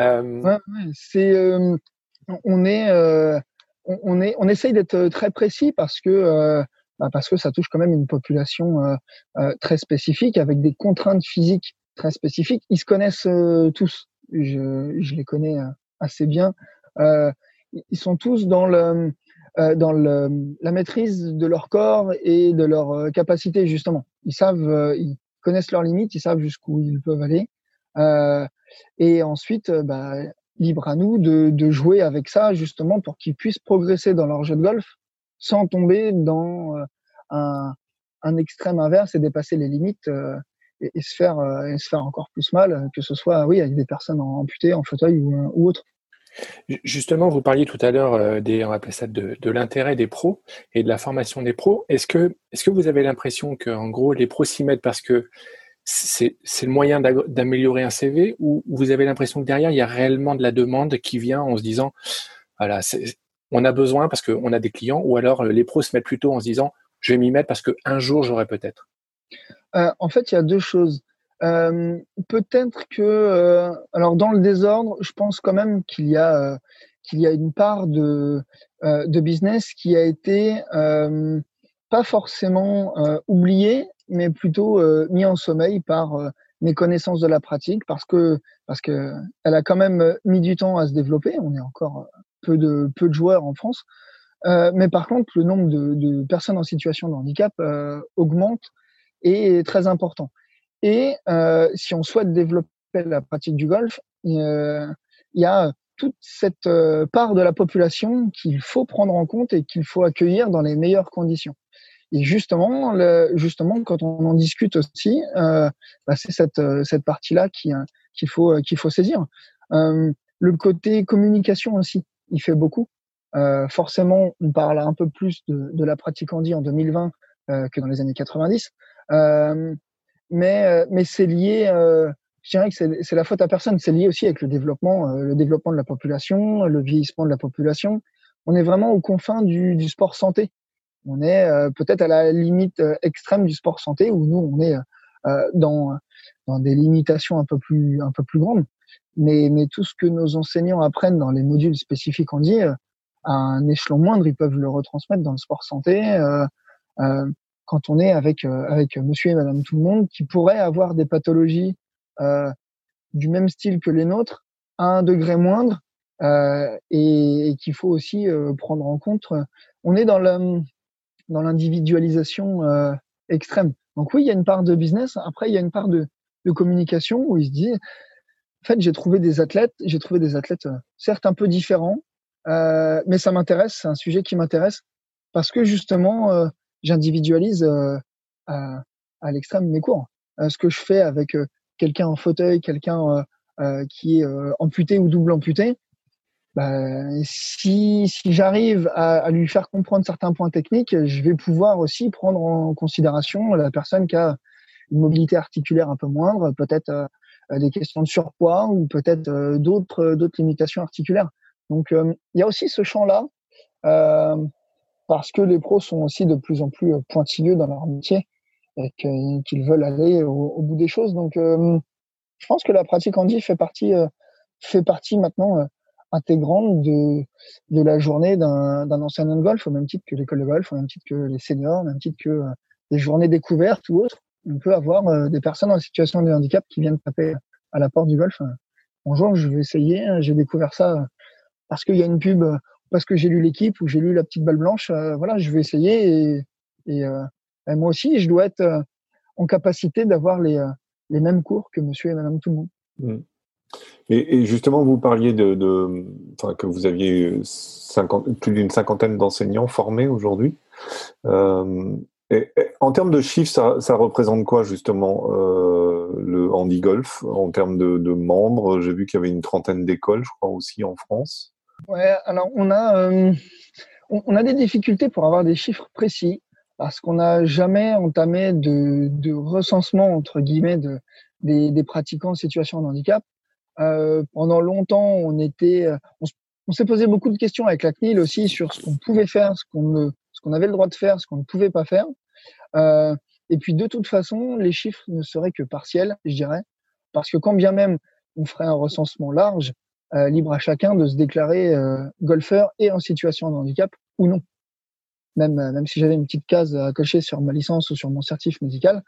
Euh... Ouais, ouais, c'est euh, on est euh, on est on essaye d'être très précis parce que euh, bah parce que ça touche quand même une population très spécifique avec des contraintes physiques très spécifiques. Ils se connaissent tous. Je, je les connais assez bien. ils sont tous dans le euh, dans le, la maîtrise de leur corps et de leur euh, capacité justement. Ils savent, euh, ils connaissent leurs limites, ils savent jusqu'où ils peuvent aller. et ensuite, bah, libre à nous de, de, jouer avec ça justement pour qu'ils puissent progresser dans leur jeu de golf sans tomber dans un, un extrême inverse et dépasser les limites et, et, se faire et se faire encore plus mal, que ce soit oui avec des personnes amputées, en fauteuil ou, ou autre. Justement, vous parliez tout à l'heure euh, de, l'intérêt des pros et de la formation des pros. Est-ce que, vous avez l'impression que, en gros, les pros s'y mettent parce que c'est, le moyen d'améliorer un CV ou vous avez l'impression que derrière, il y a réellement de la demande qui vient en se disant, voilà, on a besoin parce qu'on a des clients ou alors les pros se mettent plutôt en se disant, je vais m'y mettre parce qu'un jour, j'aurai peut-être? Euh, en fait, il y a deux choses. Euh, peut-être que, euh, alors dans le désordre, je pense quand même qu'il y a euh, qu'il y a une part de de business qui a été pas forcément oubliée, mais plutôt mis en sommeil par mes connaissances de la pratique, parce que parce que elle a quand même mis du temps à se développer. On est encore peu de peu de joueurs en France, mais par contre le nombre de, de personnes en situation de handicap augmente et est très important. Et euh, si on souhaite développer la pratique du golf, euh, il y a toute cette euh, part de la population qu'il faut prendre en compte et qu'il faut accueillir dans les meilleures conditions. Et justement, le, justement, quand on en discute aussi, euh, bah c'est cette, cette partie-là qui, qu'il faut, qu'il faut saisir. Euh, le côté communication aussi, il fait beaucoup. Euh, forcément, on parle un peu plus de, de la pratique handi en 2020 que dans les années 90 mais euh, mais c'est lié euh, je dirais que c'est la faute à personne. C'est lié aussi avec le développement euh, le développement de la population le vieillissement de la population. On est vraiment aux confins du, du sport santé. On est peut-être à la limite extrême du sport santé où nous on est dans dans des limitations un peu plus un peu plus grandes. Mais mais tout ce que nos enseignants apprennent dans les modules spécifiques en dit à un échelon moindre ils peuvent le retransmettre dans le sport santé euh, euh, quand on est avec euh, avec Monsieur et Madame tout le monde qui pourraient avoir des pathologies euh, du même style que les nôtres à un degré moindre euh, et, et qu'il faut aussi euh, prendre en compte. On est dans le dans l'individualisation euh, extrême. Donc oui, il y a une part de business. Après, il y a une part de, de communication où il se dit, en fait, j'ai trouvé des athlètes, j'ai trouvé des athlètes certes un peu différents, euh, mais ça m'intéresse, c'est un sujet qui m'intéresse parce que justement, j'individualise euh, à, à l'extrême mes cours. Euh, ce que je fais avec euh, quelqu'un en fauteuil, quelqu'un qui est amputé ou double amputé, bah, si, si j'arrive à, à, lui faire comprendre certains points techniques, je vais pouvoir aussi prendre en considération la personne qui a une mobilité articulaire un peu moindre, peut-être euh, des questions de surpoids ou peut-être euh, d'autres d'autres limitations articulaires. Donc il y a aussi ce champ-là parce que les pros sont aussi de plus en plus euh, pointilleux dans leur métier et qu'ils veulent aller au, bout des choses. Donc, euh, je pense que la pratique handi fait partie euh, fait partie maintenant intégrante de de la journée d'un enseignant de golf, au même titre que l'école de golf, au même titre que les seniors, au même titre que les journées découvertes ou autres. On peut avoir des personnes en situation de handicap qui viennent taper à la porte du golf. Bonjour, je vais essayer. J'ai découvert ça parce qu'il y a une pub parce que j'ai lu l'équipe ou j'ai lu la petite balle blanche, euh, voilà, je vais essayer et, euh, ben, moi aussi, je dois être en capacité d'avoir les, les mêmes cours que monsieur et madame tout le monde. Et, justement, vous parliez de, que vous aviez 50, plus d'une cinquantaine d'enseignants formés aujourd'hui. Euh, en termes de chiffres, ça, représente quoi justement euh, le handi golf? En termes de membres J'ai vu qu'il y avait une trentaine d'écoles, je crois aussi en France. Ouais, alors on a euh, on, a des difficultés pour avoir des chiffres précis parce qu'on n'a jamais entamé de, de, recensement entre guillemets de, des, des pratiquants en situation de handicap. Euh, pendant longtemps, on était, euh, on, s'est posé beaucoup de questions avec la CNIL aussi sur ce qu'on pouvait faire, ce qu'on ce qu'on avait le droit de faire, ce qu'on ne pouvait pas faire. Euh, et puis de toute façon, les chiffres ne seraient que partiels, je dirais, parce que quand bien même on ferait un recensement large, euh, libre à chacun de se déclarer euh, golfeur et en situation de handicap ou non. Même, même si j'avais une petite case à cocher sur ma licence ou sur mon certif médical,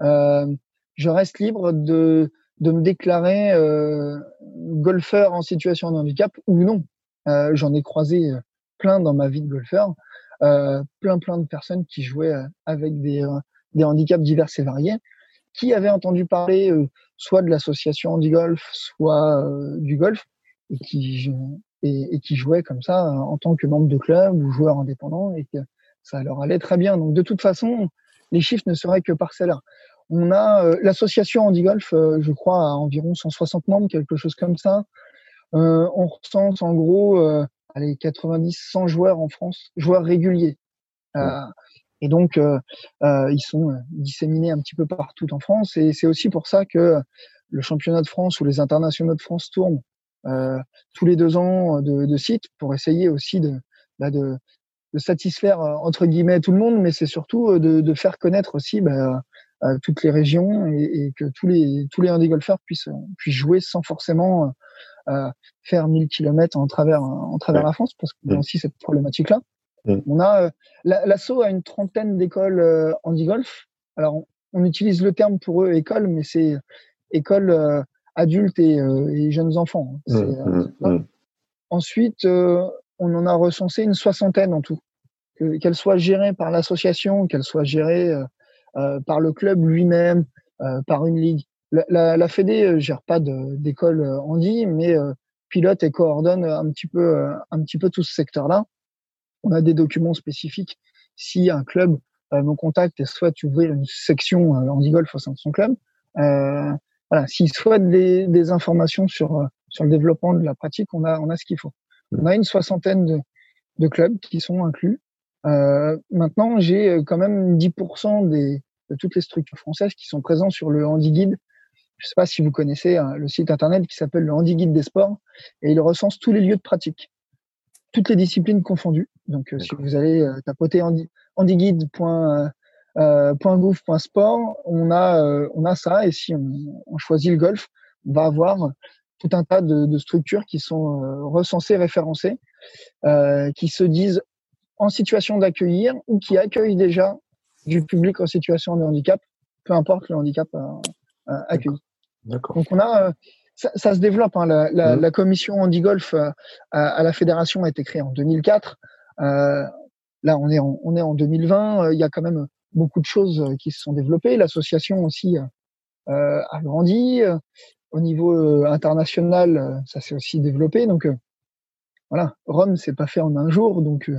je reste libre de de me déclarer euh, golfeur en situation de handicap ou non. Euh, J'en ai croisé euh, plein dans ma vie de golfeur, euh, plein plein de personnes qui jouaient euh, avec des, euh, des handicaps divers et variés, qui avaient entendu parler soit de l'association handi-golf, soit du golf, et qui, et, et, qui jouaient comme ça en tant que membre de club ou joueur indépendant, et que ça leur allait très bien. Donc de toute façon, les chiffres ne seraient que parcellaires. On a euh, l'association Handy Golf, euh, je crois, à environ 160 membres, quelque chose comme ça. Euh, on recense en gros allez, 90, 100 joueurs en France, joueurs réguliers. et donc, ils sont disséminés un petit peu partout en France. Et c'est aussi pour ça que le championnat de France ou les internationaux de France tournent tous les deux ans de, de sites pour essayer aussi de, bah de, de, satisfaire entre guillemets tout le monde, mais c'est surtout de, de, faire connaître aussi bah, toutes les régions et, et, que tous les tous les handi golfeurs puissent puissent jouer sans forcément euh, faire 1000 km en travers en travers la France parce y a aussi cette problématique là. On a euh, l'assaut a une trentaine d'écoles euh, handi golf. Alors on, on, utilise le terme pour eux école, mais c'est école euh, adultes et, euh, et, jeunes enfants. Hein. Ensuite, on en a recensé une soixantaine en tout, qu'elles soient gérées par l'association, qu'elles soient gérées euh, par le club lui-même, euh, par une ligue. La, la, la Fédé euh, gère pas d'école handi, mais pilote et coordonne un petit peu, un petit peu tout ce secteur-là. On a des documents spécifiques. Si un club me contacte et souhaite ouvrir une section handi golf au sein de son club, euh, voilà, s'il souhaite des, des, informations sur sur le développement de la pratique, on a on a ce qu'il faut. On a une soixantaine de, de clubs qui sont inclus. Euh, maintenant, j'ai euh, quand même 10% des, de toutes les structures françaises qui sont présentes sur le Handi Guide. Je ne sais pas si vous connaissez hein, le site internet qui s'appelle le Handi Guide des sports et il recense tous les lieux de pratique, toutes les disciplines confondues. Donc, euh, si vous allez euh, tapoter handyguide.gouv.sport, on a on a ça et si on, on, choisit le golf, on va avoir tout un tas de, de structures qui sont recensées, référencées, qui se disent en situation d'accueillir ou qui accueillent déjà du public en situation de handicap, peu importe le handicap euh, euh accueilli. Donc on a, euh, ça, ça, se développe. Hein, la, la, mmh. la, commission handi-golf euh, à, la fédération a été créée en 2004. là, on est en, on est en 2020. Il y a quand même beaucoup de choses qui se sont développées. L'association aussi a grandi. Au niveau international, ça s'est aussi développé. Donc voilà, Rome, c'est pas fait en un jour. Donc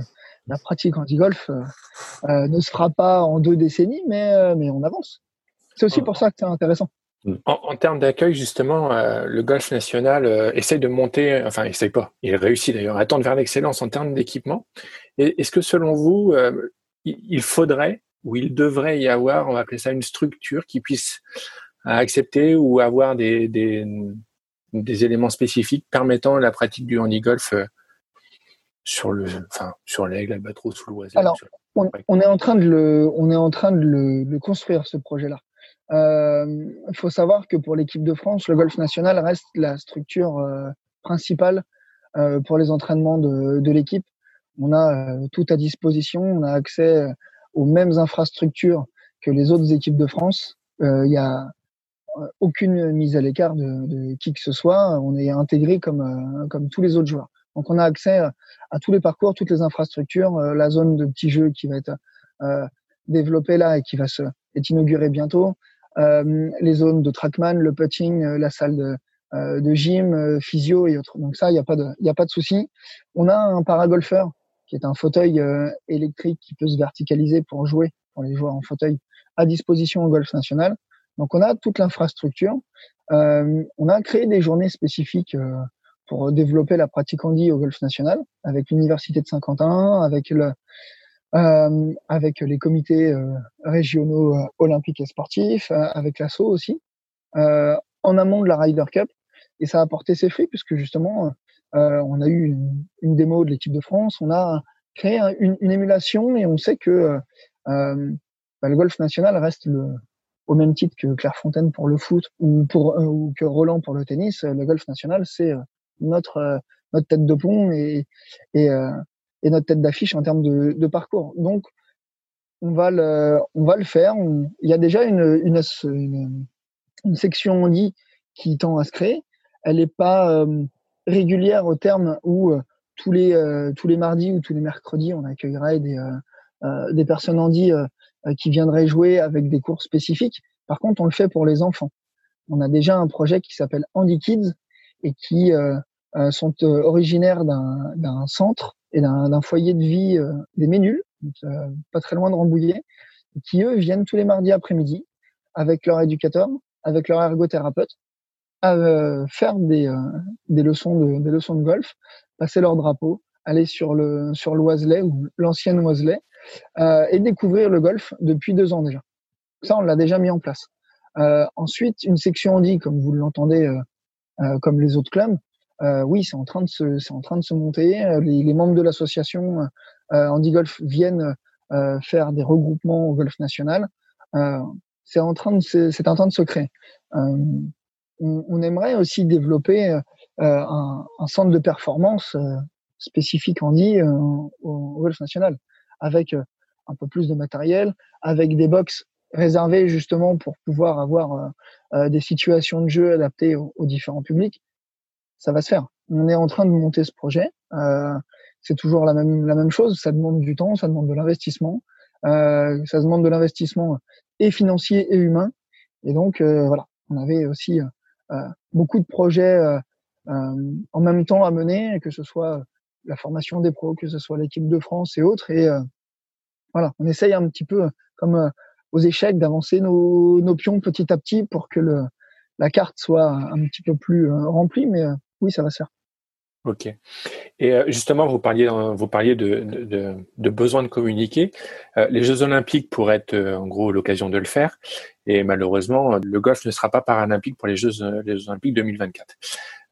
la pratique anti-golf euh, euh, ne se fera pas en deux décennies, mais, euh, mais on avance. C'est aussi pour ça que c'est intéressant. En, en termes d'accueil, justement, euh, le golf national euh, essaye de monter, enfin, essaye pas, il réussit d'ailleurs à tendre vers l'excellence en termes d'équipement. Est-ce que selon vous, euh, il faudrait ou il devrait y avoir, on va appeler ça une structure qui puisse accepter ou avoir des, des, des éléments spécifiques permettant la pratique du handi-golf sur le, enfin, sur l'aigle, albatros ou l'oiseau. Alors, on, on, est en train de le, on est en train de le, construire ce projet-là. Il euh, faut savoir que pour l'équipe de France, le golf national reste la structure euh, principale euh, pour les entraînements de, de l'équipe. On a euh, tout à disposition, on a accès aux mêmes infrastructures que les autres équipes de France. Il y a aucune mise à l'écart de, de, qui que ce soit. On est intégré comme, comme tous les autres joueurs. Donc on a accès à tous les parcours, toutes les infrastructures, euh, la zone de petits jeux qui va être euh, développé là et qui va se être inauguré bientôt. les zones de trackman, le putting, la salle de, de gym, physio et autres. Donc ça, il n'y a pas de, il a pas de souci. On a un paragolfeur qui est un fauteuil électrique qui peut se verticaliser pour jouer pour les joueurs en fauteuil à disposition au golf national. Donc on a toute l'infrastructure. Euh, on a créé des journées spécifiques euh, pour développer la pratique handi au golf national avec l'université de Saint-Quentin, avec le euh, avec les comités euh, régionaux euh, olympiques et sportifs, avec l'ASSO aussi, en amont de la Ryder Cup. Et ça a porté ses fruits puisque justement, on a eu une, démo de l'équipe de France, on a créé une, émulation et on sait que bah, le golf national reste au même titre que Clairefontaine pour le foot ou que Roland pour le tennis, le golf national c'est notre tête de pont et notre tête d'affiche en termes de, parcours. Donc on va le faire. il y a déjà une section on dit qui tend à se créer. Elle n'est pas régulière au terme où tous les tous les mardis ou tous les mercredis on accueillerait des euh, des personnes handi euh, qui viendraient jouer avec des cours spécifiques. Par contre, on le fait pour les enfants. On a déjà un projet qui s'appelle Handy Kids et qui euh, sont originaires d'un centre et d'un foyer de vie des Ménuls, pas très loin de Rambouillet, qui eux viennent tous les mardis après-midi avec leur éducateur, avec leur ergothérapeute, à faire des, des leçons de des leçons de golf, passer leur drapeau, aller sur le sur l'Oiselet ou l'ancienne Oiselet euh, et découvrir le golf depuis deux ans déjà. Ça, on l'a déjà mis en place. Euh, ensuite, une section handi, comme vous l'entendez, euh, comme les autres clubs, oui, c'est en train de se, c'est en train de se monter. Les, les membres de l'association handi golf viennent faire des regroupements au golf national. c'est en train de, c'est en train de se créer. On, on, aimerait aussi développer un, un, centre de performance spécifique handi au, au golf national avec euh, un peu plus de matériel, avec des box réservés justement pour pouvoir avoir euh, euh, des situations de jeu adaptées aux, différents publics, ça va se faire. On est en train de monter ce projet. c'est toujours la même la même chose. Ça demande du temps, ça demande de l'investissement, ça demande de l'investissement et financier et humain. Et donc voilà, on avait aussi beaucoup de projets en même temps à mener, que ce soit la formation des pros, que ce soit l'équipe de France et autres. Et euh, voilà, on essaye un petit peu, comme euh, aux échecs, d'avancer nos, nos, pions petit à petit pour que le, la carte soit un petit peu plus euh, remplie. Mais oui, ça va se. Ok. Et justement, vous parliez, vous parliez de, de, de besoin de communiquer. Les Jeux Olympiques pourraient être en gros l'occasion de le faire. Et malheureusement, le golf ne sera pas paralympique pour les Jeux, Olympiques 2024.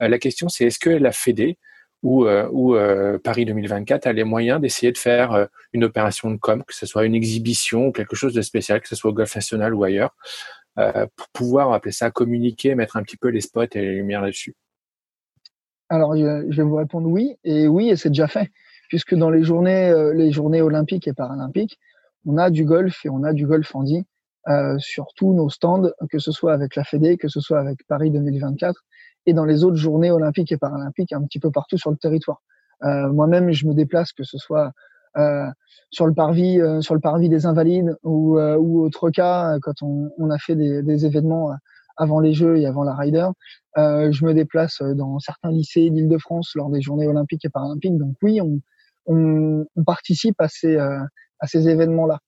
La question, c'est est-ce que la Fédé euh, euh, Paris 2024 a les moyens d'essayer de faire euh, une opération de com, que ce soit une exhibition ou quelque chose de spécial, que ce soit au Golf National ou ailleurs, pour pouvoir appeler ça communiquer, mettre un petit peu les spots et les lumières là-dessus? Alors, je vais vous répondre oui, et oui, et c'est déjà fait, puisque dans les journées, les journées olympiques et paralympiques, on a du golf et on a du golf handi euh, sur tous nos stands, que ce soit avec la Fédé, que ce soit avec Paris 2024 et dans les autres journées olympiques et paralympiques un petit peu partout sur le territoire. Euh, Moi-même, je me déplace, que ce soit euh, sur le parvis, euh, sur le parvis des Invalides ou, euh, ou autre cas quand on, a fait des, événements avant les Jeux et avant la Ryder. je me déplace dans certains lycées d'Île-de-France lors des journées olympiques et paralympiques. Donc oui, on, on, on participe à ces, à ces événements-là.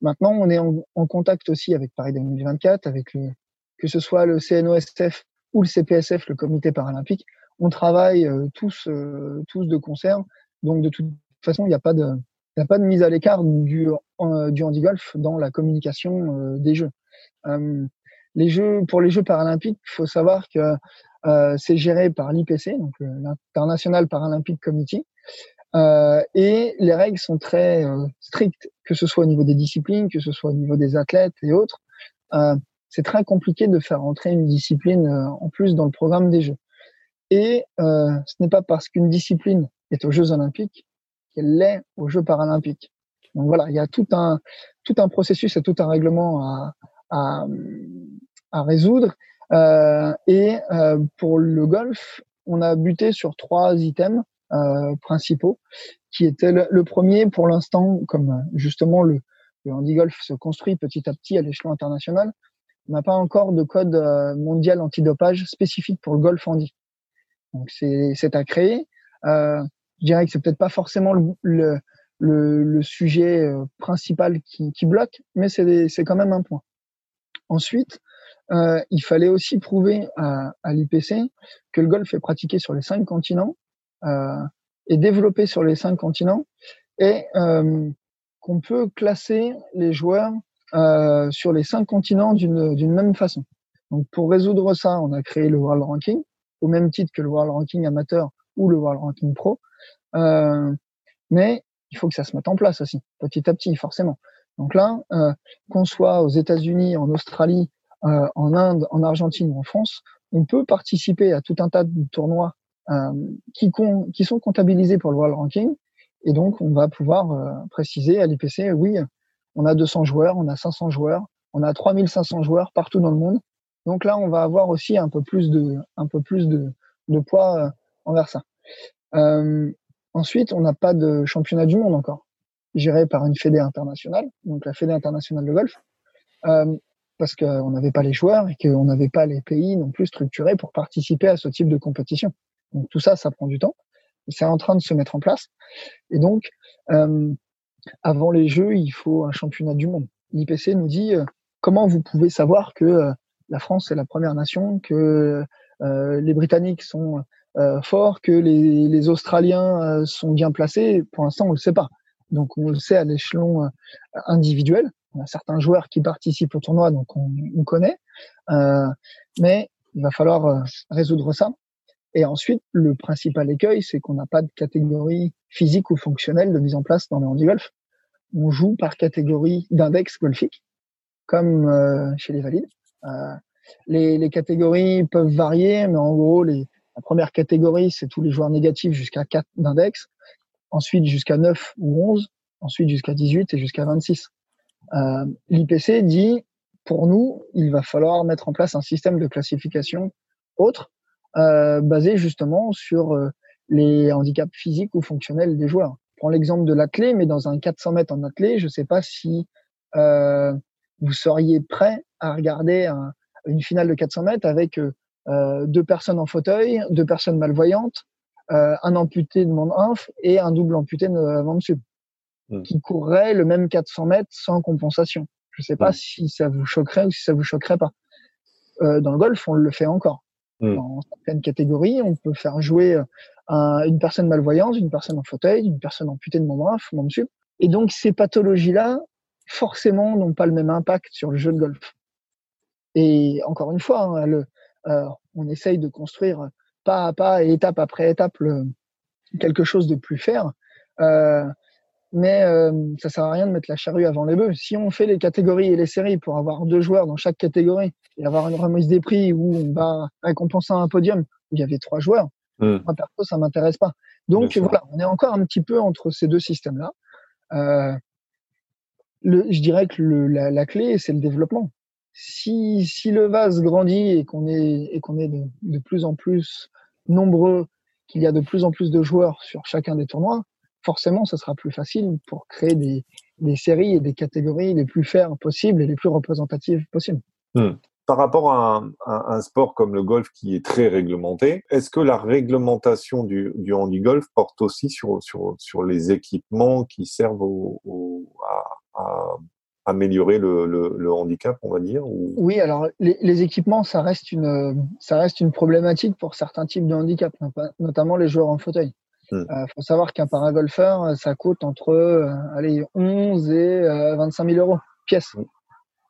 maintenant, on est en, en, contact aussi avec Paris 2024, avec le, que ce soit le CNOSF ou le CPSF, le Comité paralympique, on travaille euh, tous, euh, tous de concert. Donc de toute façon, il n'y a pas de, il a pas de mise à l'écart du, du handi-golf dans la communication euh, des Jeux. Les Jeux. Pour les Jeux paralympiques, il faut savoir que c'est géré par l'IPC, donc l'International Paralympic Committee, et les règles sont très strictes, que ce soit au niveau des disciplines, que ce soit au niveau des athlètes et autres c'est très compliqué de faire entrer une discipline euh, en plus dans le programme des Jeux. Et euh, ce n'est pas parce qu'une discipline est aux Jeux Olympiques qu'elle l'est aux Jeux Paralympiques. Donc voilà, il y a tout un tout un processus et tout un règlement à à, à résoudre. Euh, et euh, pour le golf, on a buté sur trois items euh, principaux qui était le, premier pour l'instant, comme justement le, le handi golf se construit petit à petit à l'échelon international, on n'a pas encore de code mondial antidopage spécifique pour le golf handi. Donc c'est à créer. Euh, je dirais que c'est peut-être pas forcément le, le, le, sujet principal qui, qui bloque, mais c'est quand même un point. Ensuite, euh, il fallait aussi prouver à, à l'IPC que le golf est pratiqué sur les cinq continents euh, et développé sur les cinq continents et euh, qu'on peut classer les joueurs euh, sur les cinq continents d'une même façon. Donc pour résoudre ça, on a créé le World Ranking au même titre que le World Ranking amateur ou le World Ranking Pro. Euh, mais il faut que ça se mette en place aussi, petit à petit, forcément. Donc là, euh, qu'on soit aux États-Unis, en Australie, euh, en Inde, en Argentine ou en France, on peut participer à tout un tas de tournois euh, qui, qui sont comptabilisés pour le World Ranking. Et donc, on va pouvoir euh, préciser à l'IPC, oui, on a 200 joueurs, on a 500 joueurs, on a 3500 joueurs partout dans le monde. Donc là, on va avoir aussi un peu plus de, un peu plus de, de poids euh, envers ça. Euh, ensuite, on n'a pas de championnat du monde encore, géré par une fédé internationale, donc la fédé internationale de golf, euh, parce qu'on n'avait pas les joueurs et qu'on n'avait pas les pays non plus structurés pour participer à ce type de compétition. Donc tout ça, ça prend du temps. C'est en train de se mettre en place. Et donc, euh, avant les Jeux, il faut un championnat du monde. L'IPC nous dit euh, comment vous pouvez savoir que euh, la France est la première nation, que euh, les Britanniques sont euh, forts, que les, les Australiens sont bien placés? Pour l'instant, on le sait pas. Donc, on le sait à l'échelon individuel. On a certains joueurs qui participent au tournoi, donc on, on connaît. mais il va falloir résoudre ça. Et ensuite, le principal écueil, c'est qu'on n'a pas de catégorie physique ou fonctionnelle de mise en place dans le handi golf. On joue par catégorie d'index golfique, comme chez les valides. Euh, les, les, catégories peuvent varier, mais en gros, les, la première catégorie, c'est tous les joueurs négatifs jusqu'à 4 d'index, ensuite jusqu'à 9 ou 11, ensuite jusqu'à 18 et jusqu'à 26. Euh, L'IPC dit, pour nous, il va falloir mettre en place un système de classification autre, euh, basé justement sur euh, les handicaps physiques ou fonctionnels des joueurs. Je prends l'exemple de l'athlé, mais dans un 400 mètres en athlé, je ne sais pas si euh, vous seriez prêt à regarder un, une finale de 400 mètres avec euh, euh, deux personnes en fauteuil, deux personnes malvoyantes, un amputé de membre inf et un double amputé de membre sub, mmh. qui courrait le même 400 mètres sans compensation. Je ne sais pas mmh. si ça vous choquerait ou si ça vous choquerait pas. Euh, dans le golf, on le fait encore. Mmh. Dans certaines catégories, on peut faire jouer un, une personne malvoyante, une personne en fauteuil, une personne amputée de membre inf, membre sub. Et donc ces pathologies-là, forcément, n'ont pas le même impact sur le jeu de golf. Et encore une fois, hein, le, euh, on essaye de construire pas à pas et étape après étape le, quelque chose de plus faire. Euh, mais euh, ça sert à rien de mettre la charrue avant les bœufs. Si on fait les catégories et les séries pour avoir deux joueurs dans chaque catégorie et avoir une remise des prix où on va récompenser un podium où il y avait trois joueurs, mmh. moi perso ça m'intéresse pas. Donc voilà, on est encore un petit peu entre ces deux systèmes-là. Euh, le, je dirais que le, la, la, clé c'est le développement si, si le vase grandit et qu'on est, et qu'on est de, de, plus en plus nombreux, qu'il y a de plus en plus de joueurs sur chacun des tournois, forcément, ce sera plus facile pour créer des, des séries et des catégories les plus faires possibles et les plus représentatives possibles. Hmm. Par rapport à un, à un, sport comme le golf qui est très réglementé, est-ce que la réglementation du, du handi-golf porte aussi sur, sur, sur les équipements qui servent au, au, à, à améliorer le, le, le, handicap, on va dire ou... Oui, alors les, les, équipements, ça reste, une, ça reste une problématique pour certains types de handicap, notamment les joueurs en fauteuil. Il hmm. euh, faut savoir qu'un paragolfeur, ça coûte entre euh, allez, 11 et euh, 25 000 euros pièce. Hmm.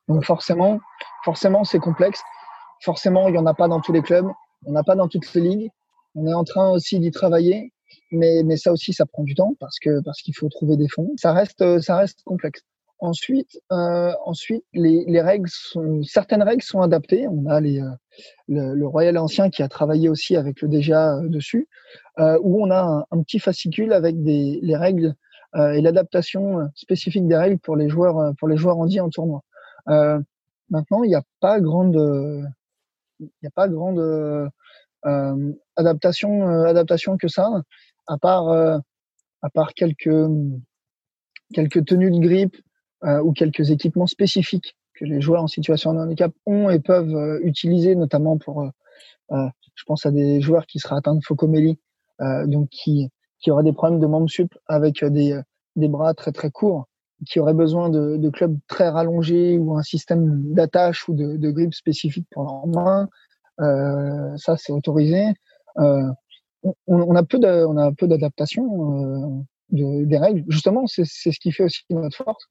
Donc forcément, forcément c'est complexe. Forcément, il n'y en a pas dans tous les clubs, il n'y en a pas dans toutes les ligues. On est en train aussi d'y travailler, mais, mais ça aussi, ça prend du temps parce que parce qu'il faut trouver des fonds. Ça reste, ça reste complexe. Ensuite, euh, ensuite les, les, règles sont, certaines règles sont adaptées. On a les, euh, le, le, Royal Ancien qui a travaillé aussi avec le DGA euh, dessus, euh, où on a un, petit fascicule avec des, les règles euh, et l'adaptation spécifique des règles pour les joueurs pour les joueurs handi en tournoi. maintenant, il n'y a pas grande il a pas grande adaptation adaptation que ça, à part à part quelques quelques tenues de grippe ou quelques équipements spécifiques que les joueurs en situation de handicap ont et peuvent utiliser, notamment pour, je pense à des joueurs qui seraient atteints de focomélie, donc qui qui auraient des problèmes de membres sup avec des des bras très très courts qui auraient besoin de, de, clubs très rallongés ou un système d'attache ou de, de grip spécifique pour leurs mains. Euh, ça, c'est autorisé. Euh, on, on, a peu de, on a peu d'adaptation euh, de, des règles. Justement, c'est ce qui fait aussi notre force,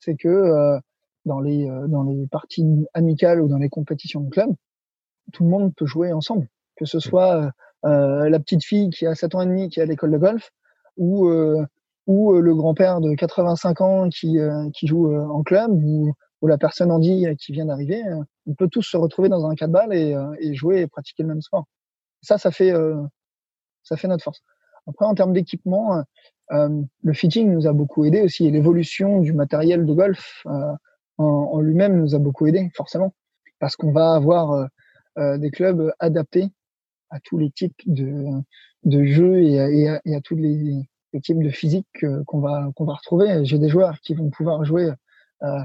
c'est que euh, dans les euh, dans les parties amicales ou dans les compétitions de club, tout le monde peut jouer ensemble, que ce soit euh, la petite fille qui a 7 ans et demi qui est à l'école de golf ou ou le grand-père de 85 ans qui, euh, qui joue en club, ou, ou la personne Andy qui vient d'arriver, on peut tous se retrouver dans un cas de balle et, et jouer et pratiquer le même sport. Ça, ça fait, ça fait notre force. Après, en termes d'équipement, euh, le fitting nous a beaucoup aidé aussi l'évolution du matériel de golf euh, en, lui-même nous a beaucoup aidé, forcément, parce qu'on va avoir euh, des clubs adaptés à tous les types de, de jeux et, à, tous les, types de physique qu'on va retrouver. J'ai des joueurs qui vont pouvoir jouer euh,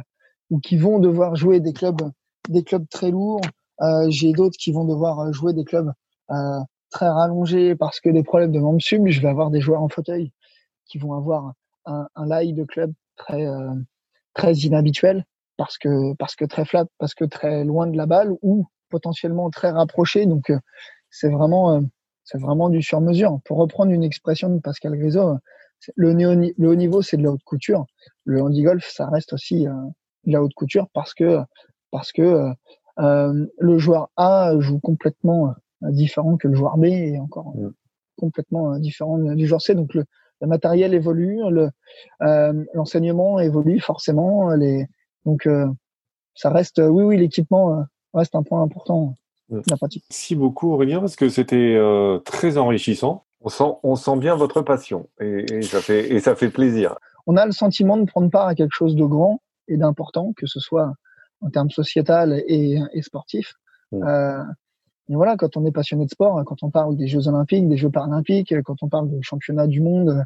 ou qui vont devoir jouer des clubs des clubs très lourds. Euh, J'ai d'autres qui vont devoir jouer des clubs euh, très rallongés parce que des problèmes de membres sub. Je vais avoir des joueurs en fauteuil qui vont avoir un, un lie de club très euh, très inhabituel parce que parce que très flat, parce que très loin de la balle ou potentiellement très rapproché. Donc euh, c'est vraiment c'est vraiment du sur-mesure. Pour reprendre une expression de Pascal Grisot, le, le haut niveau, c'est de la haute couture. Le handi-golf, ça reste aussi euh, de la haute couture parce que, parce que euh, euh le joueur A joue complètement euh, différent que le joueur B et encore mm. complètement différent du joueur C. Donc le, le matériel évolue, l'enseignement évolue forcément. Les, donc ça reste, oui, oui, l'équipement reste un point important. Merci beaucoup Aurélien parce que c'était euh, très enrichissant. On sent, on sent bien votre passion et, ça fait, et ça fait plaisir. On a le sentiment de prendre part à quelque chose de grand et d'important, que ce soit en termes sociétal et, et sportif. Euh, et voilà, quand on est passionné de sport, quand on parle des Jeux Olympiques, des Jeux Paralympiques, quand on parle de championnat du monde,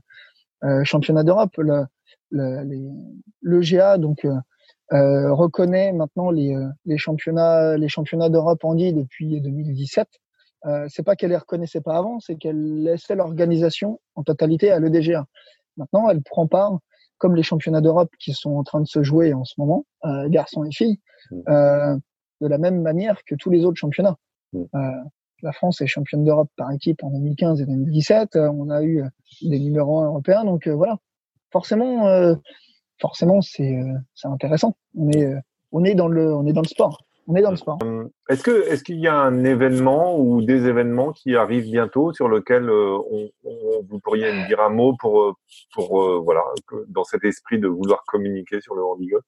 euh, championnat d'Europe, le, le, le, GA, donc euh, euh, reconnaît maintenant les, euh, les championnats, les championnats d'Europe handi depuis 2017. Euh, c'est pas qu'elle les reconnaissait pas avant, c'est qu'elle laissait l'organisation en totalité à l'EDGA. Maintenant, elle prend part, comme les championnats d'Europe qui sont en train de se jouer en ce moment, euh, garçons et filles, mmh. euh, de la même manière que tous les autres championnats. Mmh. Euh, la France est championne d'Europe par équipe en 2015 et 2017. on a eu des numéros européens, donc voilà. Forcément, forcément, c'est euh, c'est intéressant. On est euh, on est dans le on est dans le sport. On est dans le sport. Euh, est-ce que est-ce qu'il y a un événement ou des événements qui arrivent bientôt sur lequel on, vous pourriez me dire un mot pour pour voilà dans cet esprit de vouloir communiquer sur le handicap?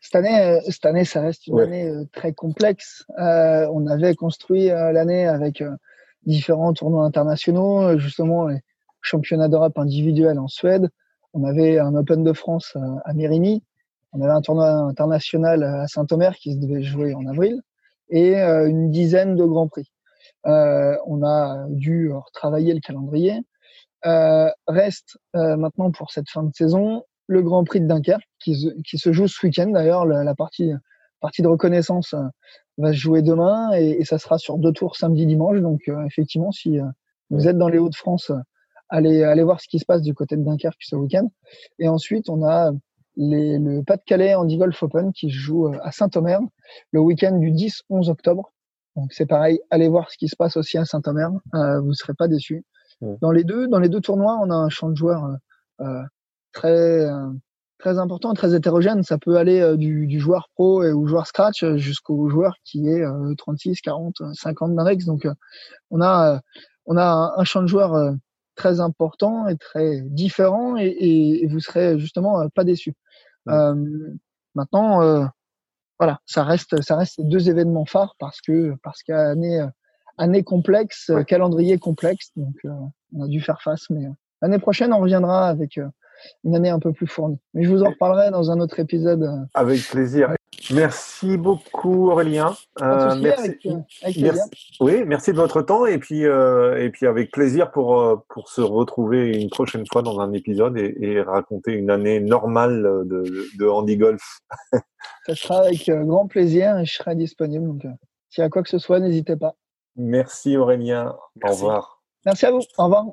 Cette année, cette année, ça reste une année très complexe. Euh, on avait construit l'année avec différents tournois internationaux, justement les championnats d'Europe individuels en Suède, on avait un Open de France à Mérigny, on avait un tournoi international à Saint-Omer qui se devait jouer en avril et euh, une dizaine de grands prix. Euh, on a dû retravailler le calendrier. Euh, reste maintenant pour cette fin de saison le Grand Prix de Dunkerque qui, se joue ce week-end. D'ailleurs, la, partie, partie de reconnaissance va se jouer demain et, ça sera sur deux tours samedi dimanche. Donc effectivement, si vous êtes dans les Hauts-de-France aller, aller voir ce qui se passe du côté de Dunkerque ce week-end. Et ensuite, on a les, le Pas-de-Calais Andy Golf Open qui joue euh, à Saint-Omer le week-end du 10-11 octobre. Donc c'est pareil, allez voir ce qui se passe aussi à Saint-Omer, euh, vous ne serez pas déçus. Dans les deux, dans les deux tournois, on a un champ de joueurs euh, euh très euh, très important, très hétérogène. Ça peut aller du, du, joueur pro et, ou joueur scratch jusqu'au joueur qui est 36, 40, 50 d'index. Donc on a on a un, champ de joueurs très important et très différent et, et, vous serez justement euh, pas déçu. Euh, maintenant, euh, voilà, ça reste, ça reste deux événements phares parce que parce qu'année année complexe, calendrier complexe, donc on a dû faire face. Mais l'année prochaine, on reviendra avec une année un peu plus fournie. Mais je vous en reparlerai dans un autre épisode. Avec plaisir. Merci beaucoup Aurélien. Euh, merci. Oui, merci de votre temps et puis euh, et puis avec plaisir pour euh, pour se retrouver une prochaine fois dans un épisode et, raconter une année normale de, de handi golf. Ça sera avec grand plaisir et je serai disponible. Donc, s'il y a quoi que ce soit, n'hésitez pas. Merci Aurélien. Au revoir. Merci à vous. Au revoir.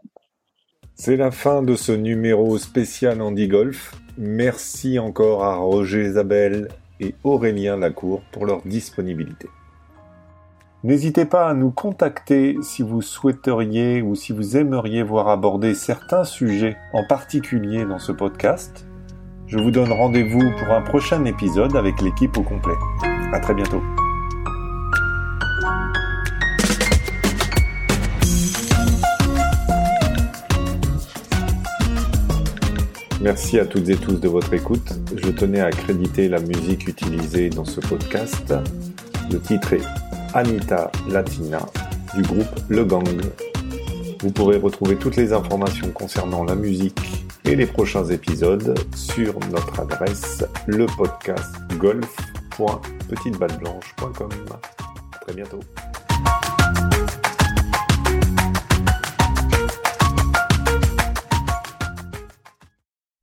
C'est la fin de ce numéro spécial handi golf. Merci encore à Roger Isabelle et Aurélien Lacour pour leur disponibilité. N'hésitez pas à nous contacter si vous souhaiteriez ou si vous aimeriez voir aborder certains sujets en particulier dans ce podcast. Je vous donne rendez-vous pour un prochain épisode avec l'équipe au complet. À très bientôt. Merci à toutes et tous de votre écoute. Je tenais à créditer la musique utilisée dans ce podcast. Le titre est Anita Latina du groupe Le Gang. Vous pourrez retrouver toutes les informations concernant la musique et les prochains épisodes sur notre adresse. À très bientôt.